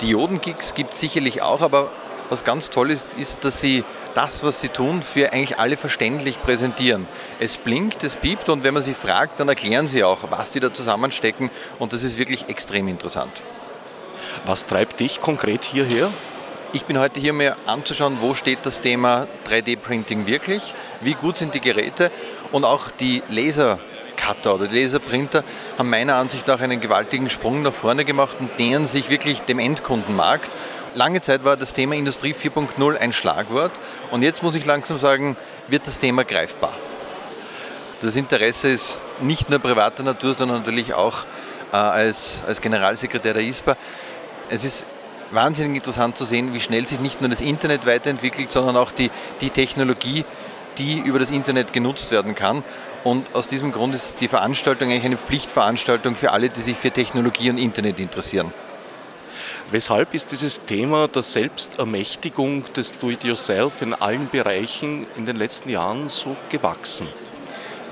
Diodengeeks gibt es sicherlich auch, aber was ganz toll ist, ist, dass sie das, was sie tun, für eigentlich alle verständlich präsentieren. Es blinkt, es piept und wenn man sie fragt, dann erklären sie auch, was sie da zusammenstecken und das ist wirklich extrem interessant. Was treibt dich konkret hierher? Ich bin heute hier, mir anzuschauen, wo steht das Thema 3D-Printing wirklich, wie gut sind die Geräte und auch die Lasercutter oder die Laserprinter haben meiner Ansicht nach einen gewaltigen Sprung nach vorne gemacht und nähern sich wirklich dem Endkundenmarkt. Lange Zeit war das Thema Industrie 4.0 ein Schlagwort und jetzt muss ich langsam sagen, wird das Thema greifbar. Das Interesse ist nicht nur privater Natur, sondern natürlich auch äh, als, als Generalsekretär der ISPA. Es ist wahnsinnig interessant zu sehen, wie schnell sich nicht nur das Internet weiterentwickelt, sondern auch die, die Technologie, die über das Internet genutzt werden kann. Und aus diesem Grund ist die Veranstaltung eigentlich eine Pflichtveranstaltung für alle, die sich für Technologie und Internet interessieren. Weshalb ist dieses Thema der Selbstermächtigung des Do-it-yourself in allen Bereichen in den letzten Jahren so gewachsen?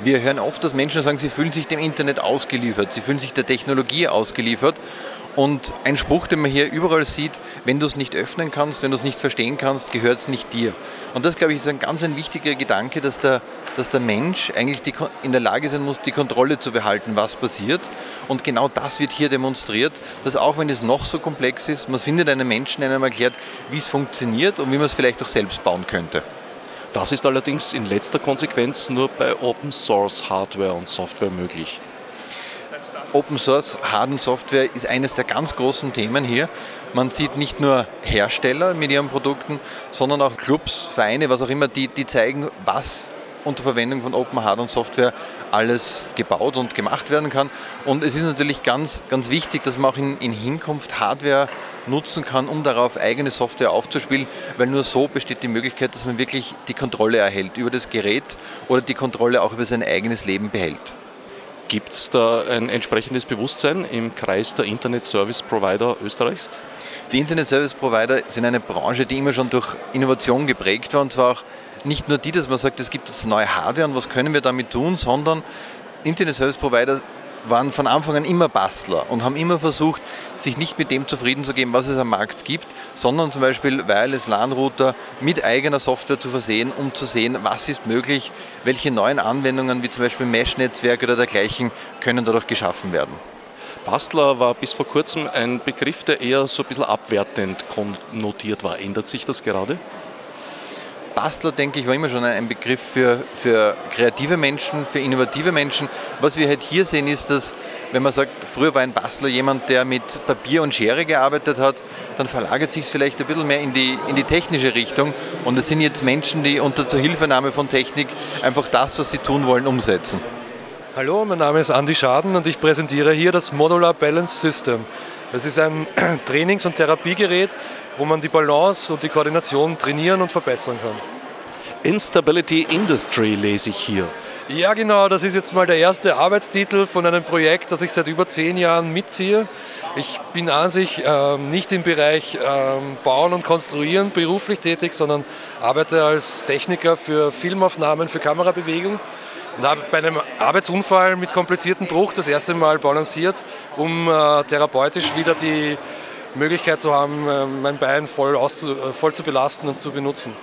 Wir hören oft, dass Menschen sagen, sie fühlen sich dem Internet ausgeliefert, sie fühlen sich der Technologie ausgeliefert Und ein Spruch, den man hier überall sieht, wenn du es nicht öffnen kannst, wenn du es nicht verstehen kannst, gehört es nicht dir. Und das, glaube ich, ist ein ganz ein wichtiger Gedanke, dass der, dass der Mensch eigentlich die, in der Lage sein muss, die Kontrolle zu behalten, was passiert. Und genau das wird hier demonstriert, dass auch wenn es noch so komplex ist, man findet einen Menschen, der einem erklärt, wie es funktioniert und wie man es vielleicht auch selbst bauen könnte. Das ist allerdings in letzter Konsequenz nur bei Open Source Hardware und Software möglich. Open Source Hard- und Software ist eines der ganz großen Themen hier. Man sieht nicht nur Hersteller mit ihren Produkten, sondern auch Clubs, Vereine, was auch immer, die, die zeigen, was unter Verwendung von Open Hard und Software alles gebaut und gemacht werden kann. Und es ist natürlich ganz, ganz wichtig, dass man auch in, in Hinkunft Hardware nutzen kann, um darauf eigene Software aufzuspielen, weil nur so besteht die Möglichkeit, dass man wirklich die Kontrolle erhält über das Gerät oder die Kontrolle auch über sein eigenes Leben behält. Gibt es da ein entsprechendes Bewusstsein im Kreis der Internet Service Provider Österreichs? Die Internet Service Provider sind eine Branche, die immer schon durch Innovation geprägt war und zwar auch nicht nur die, dass man sagt, es gibt jetzt neue Hardware und was können wir damit tun, sondern Internet Service Provider waren von Anfang an immer Bastler und haben immer versucht, sich nicht mit dem zufrieden zu geben, was es am Markt gibt, sondern zum Beispiel Wireless LAN-Router mit eigener Software zu versehen, um zu sehen, was ist möglich, welche neuen Anwendungen wie zum Beispiel Mesh-Netzwerke oder dergleichen können dadurch geschaffen werden. Bastler war bis vor kurzem ein Begriff, der eher so ein bisschen abwertend konnotiert war. Ändert sich das gerade? Bastler, denke ich, war immer schon ein Begriff für, für kreative Menschen, für innovative Menschen. Was wir halt hier sehen, ist, dass, wenn man sagt, früher war ein Bastler jemand, der mit Papier und Schere gearbeitet hat, dann verlagert sich es vielleicht ein bisschen mehr in die, in die technische Richtung. Und es sind jetzt Menschen, die unter Zuhilfenahme von Technik einfach das, was sie tun wollen, umsetzen. Hallo, mein Name ist Andy Schaden und ich präsentiere hier das Modular Balance System. Das ist ein Trainings- und Therapiegerät, wo man die Balance und die Koordination trainieren und verbessern kann. Instability Industry lese ich hier. Ja, genau, das ist jetzt mal der erste Arbeitstitel von einem Projekt, das ich seit über zehn Jahren mitziehe. Ich bin an sich ähm, nicht im Bereich ähm, Bauen und Konstruieren beruflich tätig, sondern arbeite als Techniker für Filmaufnahmen, für Kamerabewegung und bei einem Arbeitsunfall mit kompliziertem Bruch das erste Mal balanciert, um äh, therapeutisch wieder die Möglichkeit zu haben, äh, mein Bein voll, auszu, äh, voll zu belasten und zu benutzen.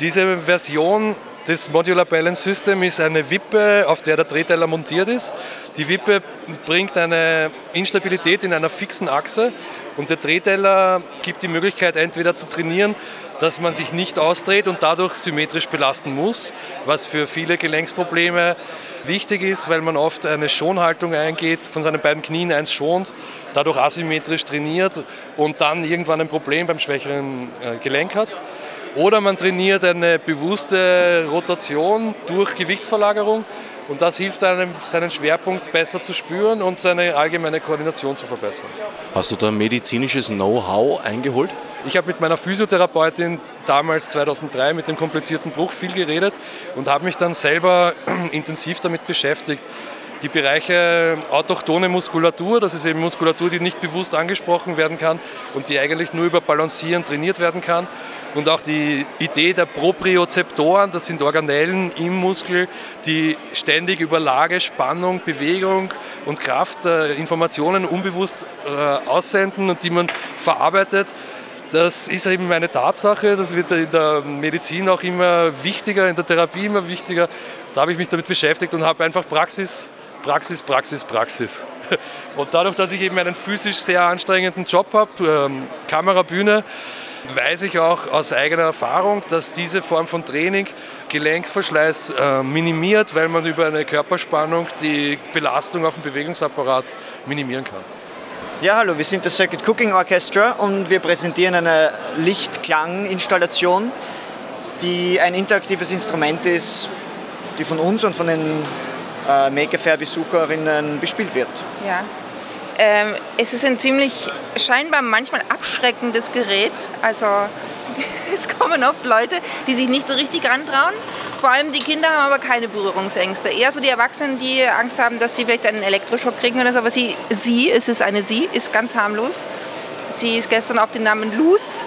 Diese Version des Modular Balance System ist eine Wippe, auf der der Drehteiler montiert ist. Die Wippe bringt eine Instabilität in einer fixen Achse und der Drehteiler gibt die Möglichkeit, entweder zu trainieren, dass man sich nicht ausdreht und dadurch symmetrisch belasten muss, was für viele Gelenksprobleme wichtig ist, weil man oft eine Schonhaltung eingeht, von seinen beiden Knien eins schont, dadurch asymmetrisch trainiert und dann irgendwann ein Problem beim schwächeren äh, Gelenk hat. Oder man trainiert eine bewusste Rotation durch Gewichtsverlagerung und das hilft einem, seinen Schwerpunkt besser zu spüren und seine allgemeine Koordination zu verbessern. Hast du da medizinisches Know-how eingeholt? Ich habe mit meiner Physiotherapeutin damals 2003 mit dem komplizierten Bruch viel geredet und habe mich dann selber intensiv damit beschäftigt. Die Bereiche autochtone Muskulatur, das ist eben Muskulatur, die nicht bewusst angesprochen werden kann und die eigentlich nur über Balancieren trainiert werden kann. Und auch die Idee der Propriozeptoren, das sind Organellen im Muskel, die ständig über Lage, Spannung, Bewegung und Kraft äh, Informationen unbewusst äh, aussenden und die man verarbeitet. Das ist eben eine Tatsache, das wird in der Medizin auch immer wichtiger, in der Therapie immer wichtiger. Da habe ich mich damit beschäftigt und habe einfach Praxis, Praxis, Praxis, Praxis. Und dadurch, dass ich eben einen physisch sehr anstrengenden Job habe, ähm, Kamera, Bühne, weiß ich auch aus eigener Erfahrung, dass diese Form von Training Gelenksverschleiß äh, minimiert, weil man über eine Körperspannung die Belastung auf den Bewegungsapparat minimieren kann. Ja, hallo, wir sind das Circuit Cooking Orchestra und wir präsentieren eine Lichtklang-Installation, die ein interaktives Instrument ist, die von uns und von den äh, Maker Fair Besucherinnen bespielt wird. Ja. Ähm, es ist ein ziemlich scheinbar manchmal abschreckendes Gerät. Also es kommen oft Leute, die sich nicht so richtig rantrauen. Vor allem die Kinder haben aber keine Berührungsängste. Eher so die Erwachsenen, die Angst haben, dass sie vielleicht einen Elektroschock kriegen oder so. Aber sie, sie, es ist eine sie, ist ganz harmlos. Sie ist gestern auf den Namen Luz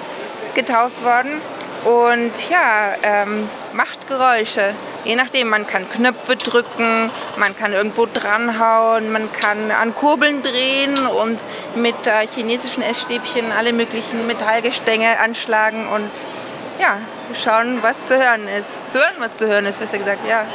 getauft worden und ja, ähm, macht Geräusche Je nachdem, man kann Knöpfe drücken, man kann irgendwo dranhauen, man kann an Kurbeln drehen und mit äh, chinesischen Essstäbchen alle möglichen Metallgestänge anschlagen und ja, schauen, was zu hören ist. Hören, was zu hören ist, besser gesagt, ja.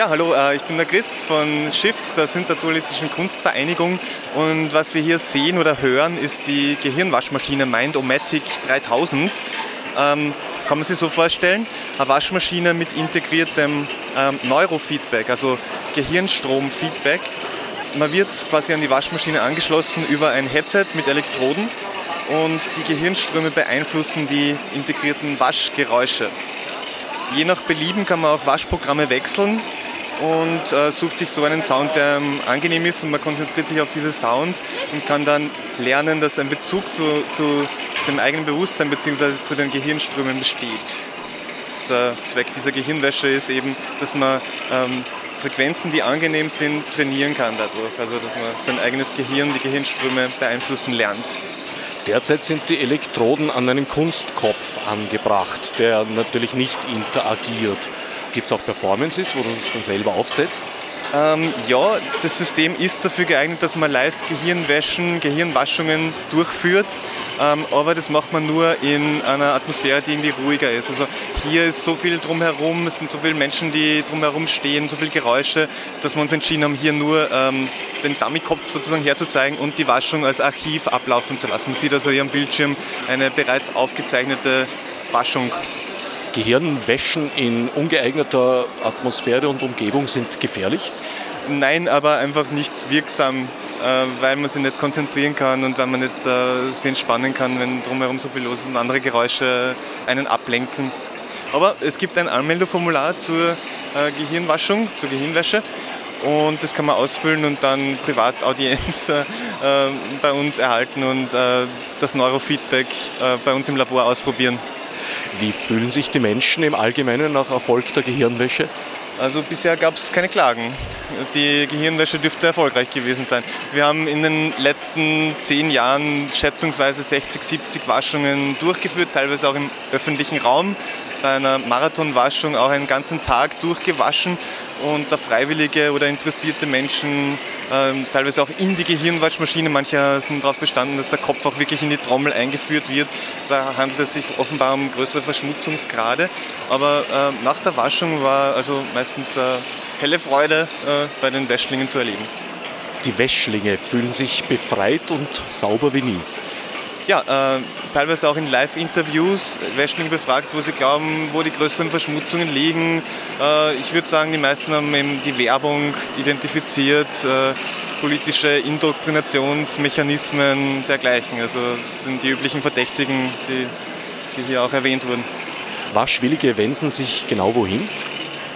Ja, hallo, äh, ich bin der Chris von Shifts, der Synthatualistischen Kunstvereinigung. Und was wir hier sehen oder hören, ist die Gehirnwaschmaschine Mind-O-Matic 3000. Ähm, kann man sich so vorstellen, eine Waschmaschine mit integriertem ähm, Neurofeedback, also Gehirnstromfeedback. Man wird quasi an die Waschmaschine angeschlossen über ein Headset mit Elektroden und die Gehirnströme beeinflussen die integrierten Waschgeräusche. Je nach Belieben kann man auch Waschprogramme wechseln und äh, sucht sich so einen Sound, der ähm, angenehm ist und man konzentriert sich auf diese Sounds und kann dann lernen, dass ein Bezug zu, zu dem eigenen Bewusstsein bzw. zu den Gehirnströmen besteht. Der Zweck dieser Gehirnwäsche ist eben, dass man ähm, Frequenzen, die angenehm sind, trainieren kann dadurch. Also dass man sein eigenes Gehirn, die Gehirnströme beeinflussen lernt. Derzeit sind die Elektroden an einem Kunstkopf angebracht, der natürlich nicht interagiert. Gibt es auch Performances, wo du das dann selber aufsetzt? Ähm, ja, das System ist dafür geeignet, dass man live Gehirnwäschen, Gehirnwaschungen durchführt. Ähm, aber das macht man nur in einer Atmosphäre, die irgendwie ruhiger ist. Also hier ist so viel drumherum, es sind so viele Menschen, die drumherum stehen, so viele Geräusche, dass wir uns entschieden haben, hier nur ähm, den Dummykopf sozusagen herzuzeigen und die Waschung als Archiv ablaufen zu lassen. Man sieht also hier am Bildschirm eine bereits aufgezeichnete Waschung. Gehirnwäschen in ungeeigneter Atmosphäre und Umgebung sind gefährlich? Nein, aber einfach nicht wirksam, äh, weil man sich nicht konzentrieren kann und weil man nicht äh, sich entspannen kann, wenn drumherum so viel los ist und andere Geräusche einen ablenken. Aber es gibt ein Anmeldeformular zur äh, Gehirnwaschung, zur Gehirnwäsche und das kann man ausfüllen und dann Privataudienz bei uns erhalten und das Neurofeedback bei uns im Labor ausprobieren. Wie fühlen sich die Menschen im Allgemeinen nach Erfolg der Gehirnwäsche? Also bisher gab es keine Klagen. Die Gehirnwäsche dürfte erfolgreich gewesen sein. Wir haben in den letzten zehn Jahren schätzungsweise 60, 70 Waschungen durchgeführt, teilweise auch im öffentlichen Raum bei einer Marathonwaschung auch einen ganzen Tag durchgewaschen und da freiwillige oder interessierte Menschen ähm, teilweise auch in die Gehirnwaschmaschine, manche sind darauf bestanden, dass der Kopf auch wirklich in die Trommel eingeführt wird. Da handelt es sich offenbar um größere Verschmutzungsgrade. Aber äh, nach der Waschung war also meistens äh, helle Freude äh, bei den Wäschlingen zu erleben. Die Wäschlinge fühlen sich befreit und sauber wie nie. Ja, äh, teilweise auch in Live-Interviews Wäschlinge befragt, wo sie glauben, wo die größeren Verschmutzungen liegen. Äh, ich würde sagen, die meisten haben eben die Werbung identifiziert, äh, politische Indoktrinationsmechanismen dergleichen. Also das sind die üblichen Verdächtigen, die, die hier auch erwähnt wurden. Waschwillige wenden sich genau wohin?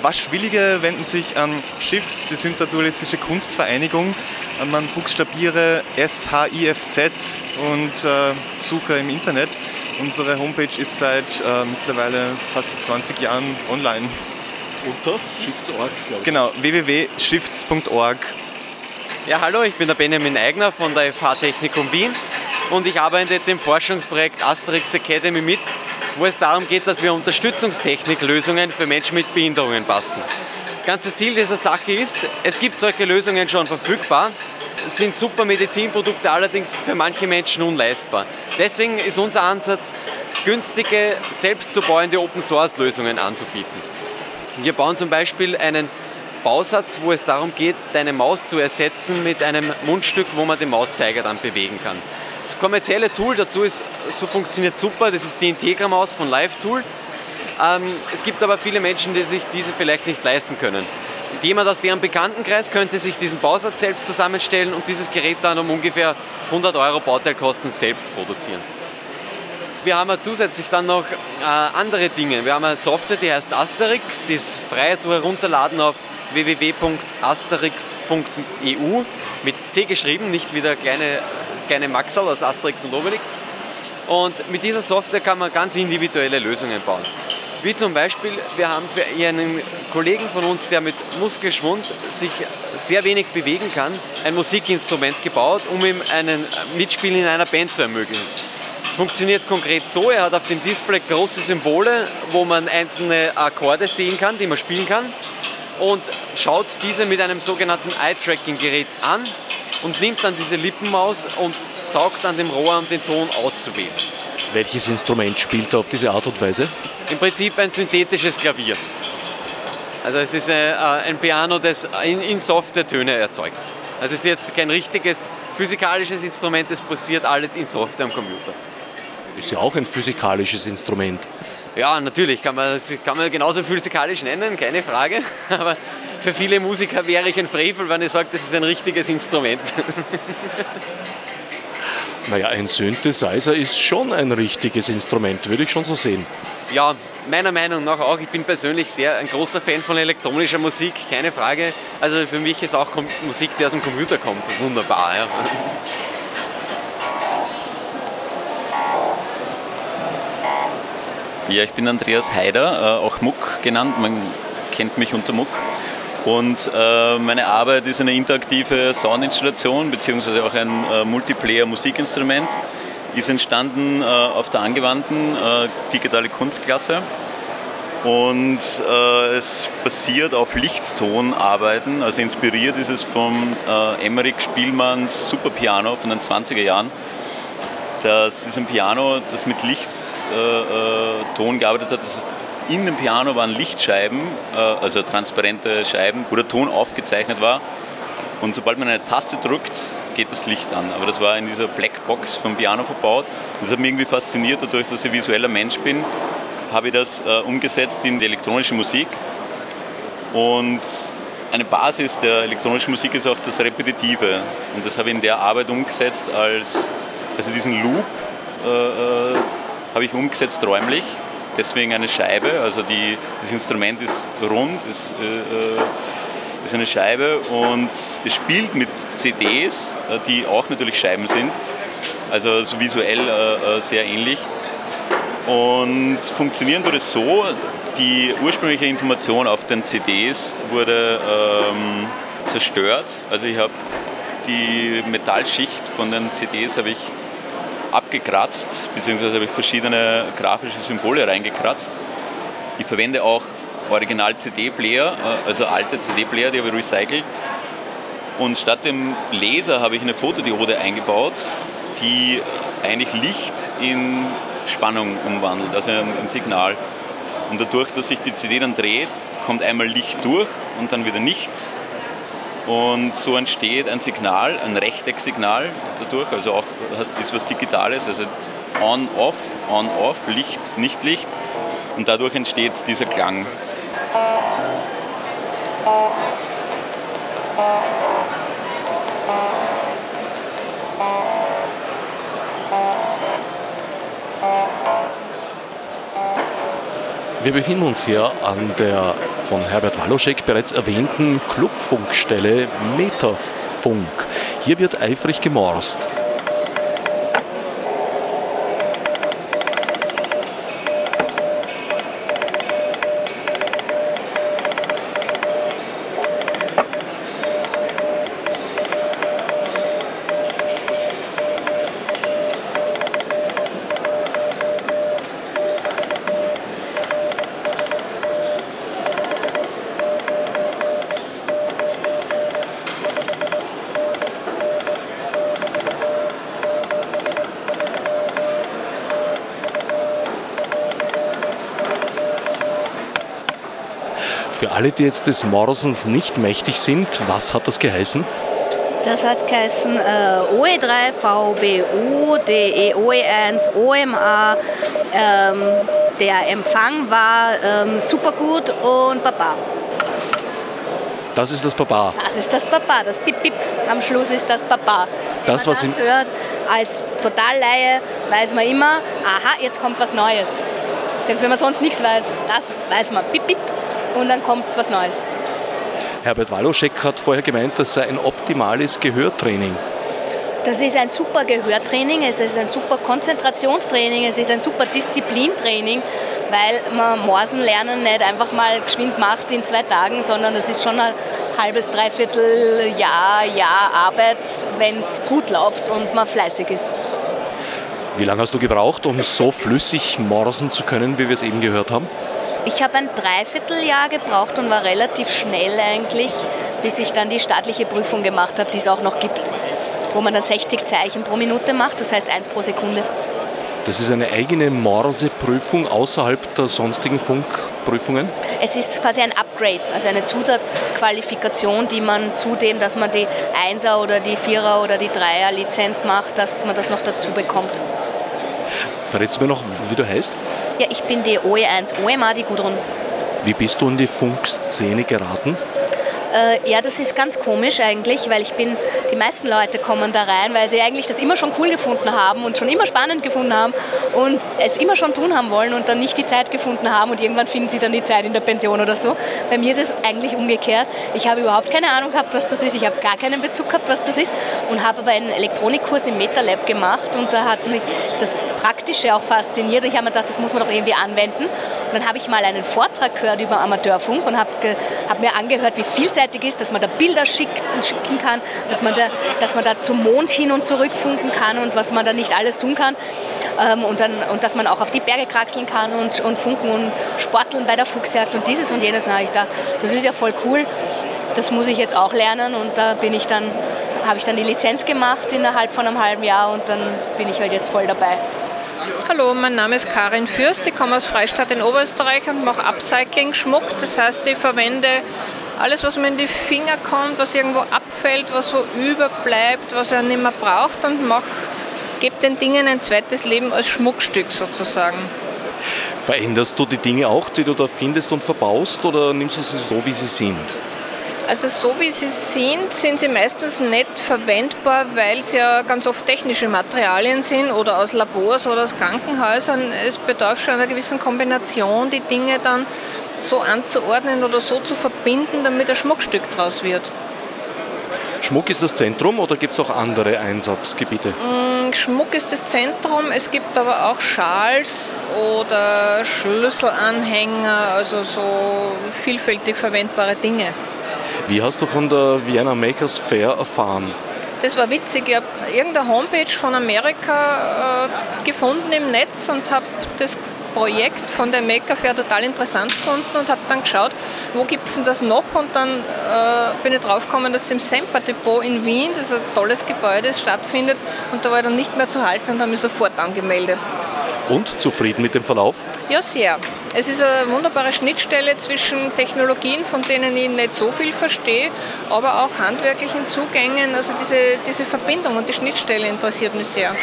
Waschwillige wenden sich an Shifts, die Synthatualistische Kunstvereinigung. Man buchstabiere S-H-I-F-Z und äh, suche im Internet. Unsere Homepage ist seit äh, mittlerweile fast 20 Jahren online. Unter shifts.org, glaube ich. Genau, www.shifts.org. Ja, hallo, ich bin der Benjamin Eigner von der FH Technikum Wien und ich arbeite im Forschungsprojekt Asterix Academy mit wo es darum geht, dass wir Unterstützungstechniklösungen für Menschen mit Behinderungen basteln. Das ganze Ziel dieser Sache ist, es gibt solche Lösungen schon verfügbar, sind super Medizinprodukte, allerdings für manche Menschen unleistbar. Deswegen ist unser Ansatz, günstige, selbst zu bauende Open-Source-Lösungen anzubieten. Wir bauen zum Beispiel einen Bausatz, wo es darum geht, deine Maus zu ersetzen mit einem Mundstück, wo man den Mauszeiger dann bewegen kann. Das kommerzielle Tool dazu ist, so funktioniert super, das ist die Integra-Maus von LiveTool. Ähm, es gibt aber viele Menschen, die sich diese vielleicht nicht leisten können. Jemand aus deren Bekanntenkreis könnte sich diesen Bausatz selbst zusammenstellen und dieses Gerät dann um ungefähr 100 Euro Bauteilkosten selbst produzieren. wir haben zusätzlich dann noch äh, andere Dinge. Wir haben eine Software, die heißt Asterix, die ist frei zu herunterladen auf www.asterix.eu mit C geschrieben, nicht wie der kleine, das kleine Maxal aus Asterix und Obelix. Und mit dieser Software kann man ganz individuelle Lösungen bauen. Wie zum Beispiel, wir haben für einen Kollegen von uns, der mit Muskelschwund sich sehr wenig bewegen kann, ein Musikinstrument gebaut, um ihm einen Mitspielen in einer Band zu ermöglichen. Es funktioniert konkret so, er hat auf dem Display große Symbole, wo man einzelne Akkorde sehen kann, die man spielen kann und schaut diese mit einem sogenannten Eye-Tracking-Gerät an und nimmt dann diese Lippenmaus und saugt an dem Rohr, um den Ton auszuwählen. Welches Instrument spielt er auf diese Art und Weise? Im Prinzip ein synthetisches Klavier. Also es ist äh, ein Piano, das in Software Töne erzeugt. Also es ist jetzt kein richtiges physikalisches Instrument, es passiert alles in Software am Computer. Ist ja auch ein physikalisches Instrument. Ja, natürlich kann man, kann man genauso physikalisch nennen, keine Frage. Aber für viele Musiker wäre ich ein Frevel, wenn ich sage, das ist ein richtiges Instrument. Naja, ein Synthesizer ist schon ein richtiges Instrument, würde ich schon so sehen. Ja, meiner Meinung nach auch. Ich bin persönlich sehr ein großer Fan von elektronischer Musik, keine Frage. Also für mich ist auch Musik, die aus dem Computer kommt, wunderbar. Ja. Ja, ich bin Andreas Haider, äh, auch Muck genannt. Man kennt mich unter Muck. Und äh, meine Arbeit ist eine interaktive Soundinstallation bzw. auch ein äh, Multiplayer-Musikinstrument. Ist entstanden äh, auf der angewandten äh, digitale Kunstklasse und äh, es basiert auf Lichttonarbeiten. Also inspiriert ist es vom äh, Emmerich Spielmanns Superpiano von den 20er Jahren. Das ist ein Piano, das mit Lichtton gearbeitet hat. In dem Piano waren Lichtscheiben, äh, also transparente Scheiben, wo der Ton aufgezeichnet war. Und sobald man eine Taste drückt, geht das Licht an. Aber das war in dieser Blackbox vom Piano verbaut. Das hat mich irgendwie fasziniert, dadurch, dass ich visueller Mensch bin, habe ich das äh, umgesetzt in die elektronische Musik. Und eine Basis der elektronischen Musik ist auch das Repetitive. Und das habe ich in der Arbeit umgesetzt als, also diesen Loop äh, äh habe ich umgesetzt räumlich deswegen eine Scheibe. Also die, das Instrument ist rund, ist, äh, äh ist eine Scheibe und es spielt mit CDs, äh, die auch natürlich Scheiben sind. Also so visuell äh, äh, sehr ähnlich. Und funktionieren würde es so, die ursprüngliche Information auf den CDs wurde ähm, zerstört. Also ich habe die Metallschicht von den CDs habe ich abgekratzt, beziehungsweise habe ich verschiedene grafische Symbole reingekratzt. Ich verwende auch Original-CD-Player, äh, also alte CD-Player, die habe ich recycelt. Und statt dem Laser habe ich eine Fotodiode eingebaut, die eigentlich Licht in Spannung umwandelt, also ein Signal. Und dadurch, dass sich die CD dann dreht, kommt einmal Licht durch und dann wieder nicht. Und so entsteht ein Signal, ein Rechtecksignal dadurch, also auch ist was Digitales, also on-off, on-off, Licht, nicht Licht. Und dadurch entsteht dieser Klang. Wir befinden uns hier an der von Herbert Waloschek bereits erwähnten Clubfunkstelle Metafunk. Hier wird eifrig gemorst. Alle, die jetzt des Morsens nicht mächtig sind, was hat das geheißen? Das hat geheißen äh, OE3, VBU, DE-OE1, OMA. Ähm, der Empfang war ähm, super gut und Baba. Das ist das Baba. Das ist das Baba, das Bip Bip am Schluss ist das Baba. das, was das hört, als Totalleihe weiß man immer, aha, jetzt kommt was Neues. Selbst wenn man sonst nichts weiß, das weiß man. Bip, bip. Und dann kommt was Neues. Herbert Waloschek hat vorher gemeint, das sei ein optimales Gehörtraining. Das ist ein super Gehörtraining, es ist ein super Konzentrationstraining, es ist ein super Disziplintraining, weil man Morsen lernen nicht einfach mal geschwind macht in zwei Tagen, sondern das ist schon ein halbes, dreiviertel Jahr, Jahr Arbeit, wenn es gut läuft und man fleißig ist. Wie lange hast du gebraucht, um so flüssig morsen zu können, wie wir es eben gehört haben? Ich habe ein Dreivierteljahr gebraucht und war relativ schnell eigentlich, bis ich dann die staatliche Prüfung gemacht habe, die es auch noch gibt wo man dann 60 Zeichen pro Minute macht, das heißt 1 pro Sekunde. Das ist eine eigene Morseprüfung außerhalb der sonstigen Funkprüfungen? Es ist quasi ein Upgrade, also eine Zusatzqualifikation, die man zudem, dass man die 1er oder die 4er oder die 3er Lizenz macht, dass man das noch dazu bekommt. Verrätst du mir noch, wie du heißt? Ja, ich bin die OE1 OMA, die Gudrun. Wie bist du in die Funkszene geraten? Äh, ja, das ist ganz komisch eigentlich, weil ich bin, die meisten Leute kommen da rein, weil sie eigentlich das immer schon cool gefunden haben und schon immer spannend gefunden haben und es immer schon tun haben wollen und dann nicht die Zeit gefunden haben und irgendwann finden sie dann die Zeit in der Pension oder so. Bei mir ist es eigentlich umgekehrt. Ich habe überhaupt keine Ahnung gehabt, was das ist. Ich habe gar keinen Bezug gehabt, was das ist und habe aber einen Elektronikkurs im MetaLab gemacht und da hat mich das Praktische auch fasziniert. Ich habe mir gedacht, das muss man doch irgendwie anwenden. Und dann habe ich mal einen Vortrag gehört über Amateurfunk und habe, habe mir angehört, wie vielseitig ist, dass man da Bilder schickt, schicken kann, dass man, da, dass man da zum Mond hin und zurück funken kann und was man da nicht alles tun kann. Ähm, und, dann, und dass man auch auf die Berge kraxeln kann und, und funken und sporteln bei der Fuchsjagd und dieses und jenes. Na, ich da, das ist ja voll cool, das muss ich jetzt auch lernen und da bin ich dann, habe ich dann die Lizenz gemacht innerhalb von einem halben Jahr und dann bin ich halt jetzt voll dabei. Hallo, mein Name ist Karin Fürst, ich komme aus Freistadt in Oberösterreich und mache Upcycling-Schmuck. Das heißt, ich verwende alles, was mir in die Finger kommt, was irgendwo abfällt, was so überbleibt, was er nicht mehr braucht und gebe den Dingen ein zweites Leben als Schmuckstück sozusagen. Veränderst du die Dinge auch, die du da findest und verbaust oder nimmst du sie so, wie sie sind? Also so wie sie sind, sind sie meistens nicht verwendbar, weil es ja ganz oft technische Materialien sind oder aus Labors oder aus Krankenhäusern. Es bedarf schon einer gewissen Kombination, die Dinge dann so anzuordnen oder so zu verbinden, damit ein Schmuckstück draus wird. Schmuck ist das Zentrum oder gibt es auch andere Einsatzgebiete? Mm, Schmuck ist das Zentrum, es gibt aber auch Schals oder Schlüsselanhänger, also so vielfältig verwendbare Dinge. Wie hast du von der Vienna Makers Fair erfahren? Das war witzig. Ich habe irgendeine Homepage von Amerika äh, gefunden im Netz und habe das Projekt von der Maker Fair total interessant gefunden und habe dann geschaut, wo gibt es denn das noch und dann äh, bin ich draufgekommen, dass es im Semper Depot in Wien, das ist ein tolles Gebäude, stattfindet und da war ich dann nicht mehr zu halten und habe mich sofort angemeldet. Und zufrieden mit dem Verlauf? Ja, sehr. Es ist eine wunderbare Schnittstelle zwischen Technologien, von denen ich nicht so viel verstehe, aber auch handwerklichen Zugängen. Also diese, diese Verbindung und die Schnittstelle interessiert mich sehr.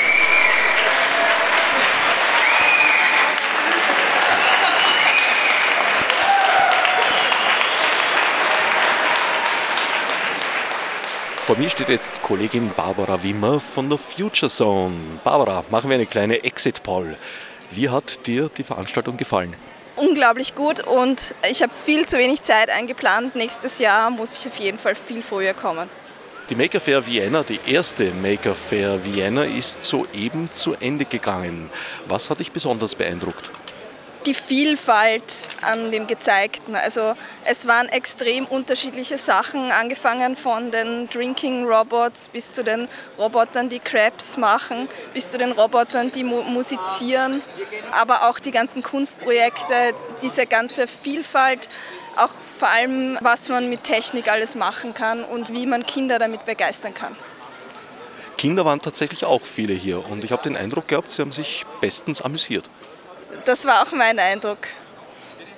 Vor mir steht jetzt Kollegin Barbara Wimmer von der Future Zone. Barbara, machen wir eine kleine Exit Poll. Wie hat dir die Veranstaltung gefallen? Unglaublich gut und ich habe viel zu wenig Zeit eingeplant. Nächstes Jahr muss ich auf jeden Fall viel früher kommen. Die Maker Fair Vienna, die erste Maker Fair Vienna, ist soeben zu Ende gegangen. Was hat dich besonders beeindruckt? Die Vielfalt an dem Gezeigten. Also es waren extrem unterschiedliche Sachen, angefangen von den Drinking Robots bis zu den Robotern, die Crabs machen, bis zu den Robotern, die mu musizieren, aber auch die ganzen Kunstprojekte, diese ganze Vielfalt, auch vor allem, was man mit Technik alles machen kann und wie man Kinder damit begeistern kann. Kinder waren tatsächlich auch viele hier und ich habe den Eindruck gehabt, sie haben sich bestens amüsiert. Das war auch mein Eindruck.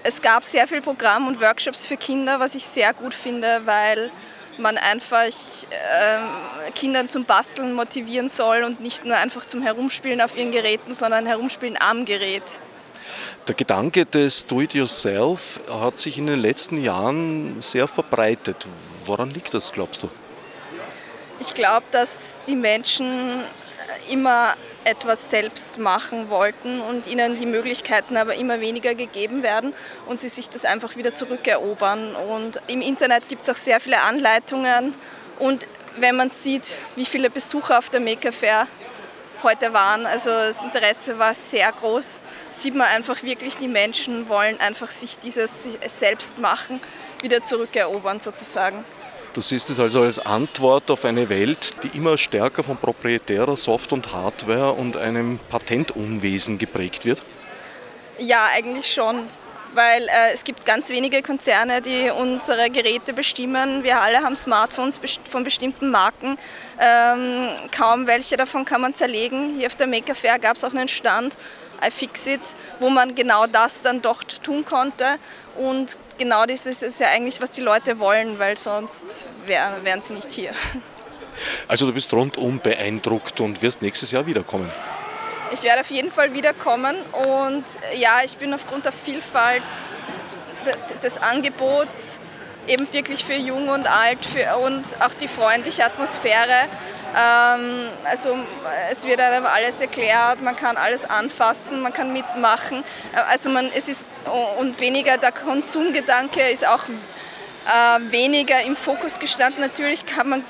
Es gab sehr viel Programm und Workshops für Kinder, was ich sehr gut finde, weil man einfach äh, Kindern zum Basteln motivieren soll und nicht nur einfach zum Herumspielen auf ihren Geräten, sondern Herumspielen am Gerät. Der Gedanke des Do-it-yourself hat sich in den letzten Jahren sehr verbreitet. Woran liegt das, glaubst du? Ich glaube, dass die Menschen immer etwas selbst machen wollten und ihnen die Möglichkeiten aber immer weniger gegeben werden und sie sich das einfach wieder zurückerobern. Und im Internet gibt es auch sehr viele Anleitungen und wenn man sieht, wie viele Besucher auf der Maker Fair heute waren, also das Interesse war sehr groß, sieht man einfach wirklich, die Menschen wollen einfach sich dieses Selbstmachen wieder zurückerobern sozusagen. Du siehst es also als Antwort auf eine Welt, die immer stärker von proprietärer Soft- und Hardware und einem Patentunwesen geprägt wird? Ja, eigentlich schon weil äh, es gibt ganz wenige Konzerne, die unsere Geräte bestimmen. Wir alle haben Smartphones von bestimmten Marken. Ähm, kaum welche davon kann man zerlegen. Hier auf der Maker Fair gab es auch einen Stand, iFixit, wo man genau das dann dort tun konnte. Und genau das ist ja eigentlich, was die Leute wollen, weil sonst wär, wären sie nicht hier. Also du bist rundum beeindruckt und wirst nächstes Jahr wiederkommen. Ich werde auf jeden Fall wiederkommen und ja, ich bin aufgrund der Vielfalt des Angebots eben wirklich für jung und alt für, und auch die freundliche Atmosphäre. Ähm, also es wird einem alles erklärt, man kann alles anfassen, man kann mitmachen. Also man, es ist und weniger der Konsumgedanke ist auch äh, weniger im Fokus gestanden. Natürlich kann man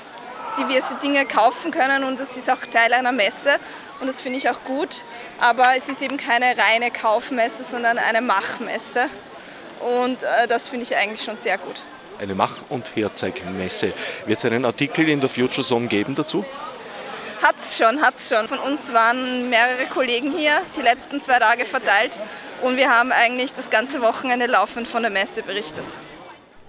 diverse Dinge kaufen können und das ist auch Teil einer Messe und das finde ich auch gut. Aber es ist eben keine reine Kaufmesse, sondern eine Machmesse und äh, das finde ich eigentlich schon sehr gut. Eine Mach- und Herzeigmesse. Wird es einen Artikel in der Future Zone geben dazu? Hat's schon, hat's schon. Von uns waren mehrere Kollegen hier, die letzten zwei Tage verteilt und wir haben eigentlich das ganze Wochenende laufend von der Messe berichtet.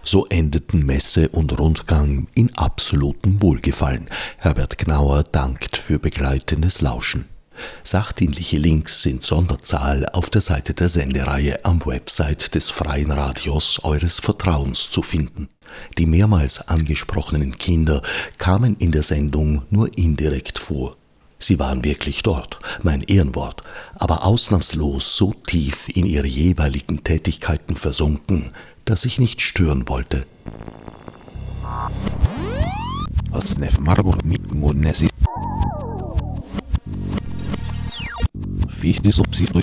So endeten Messe und Rundgang in absolutem Wohlgefallen. Herbert Gnauer dankt für begleitendes Lauschen. Sachdienliche Links in Sonderzahl auf der Seite der Sendereihe am Website des Freien Radios eures Vertrauens zu finden. Die mehrmals angesprochenen Kinder kamen in der Sendung nur indirekt vor. Sie waren wirklich dort, mein Ehrenwort, aber ausnahmslos so tief in ihre jeweiligen Tätigkeiten versunken, dass ich nicht stören wollte. fiz de subsídio do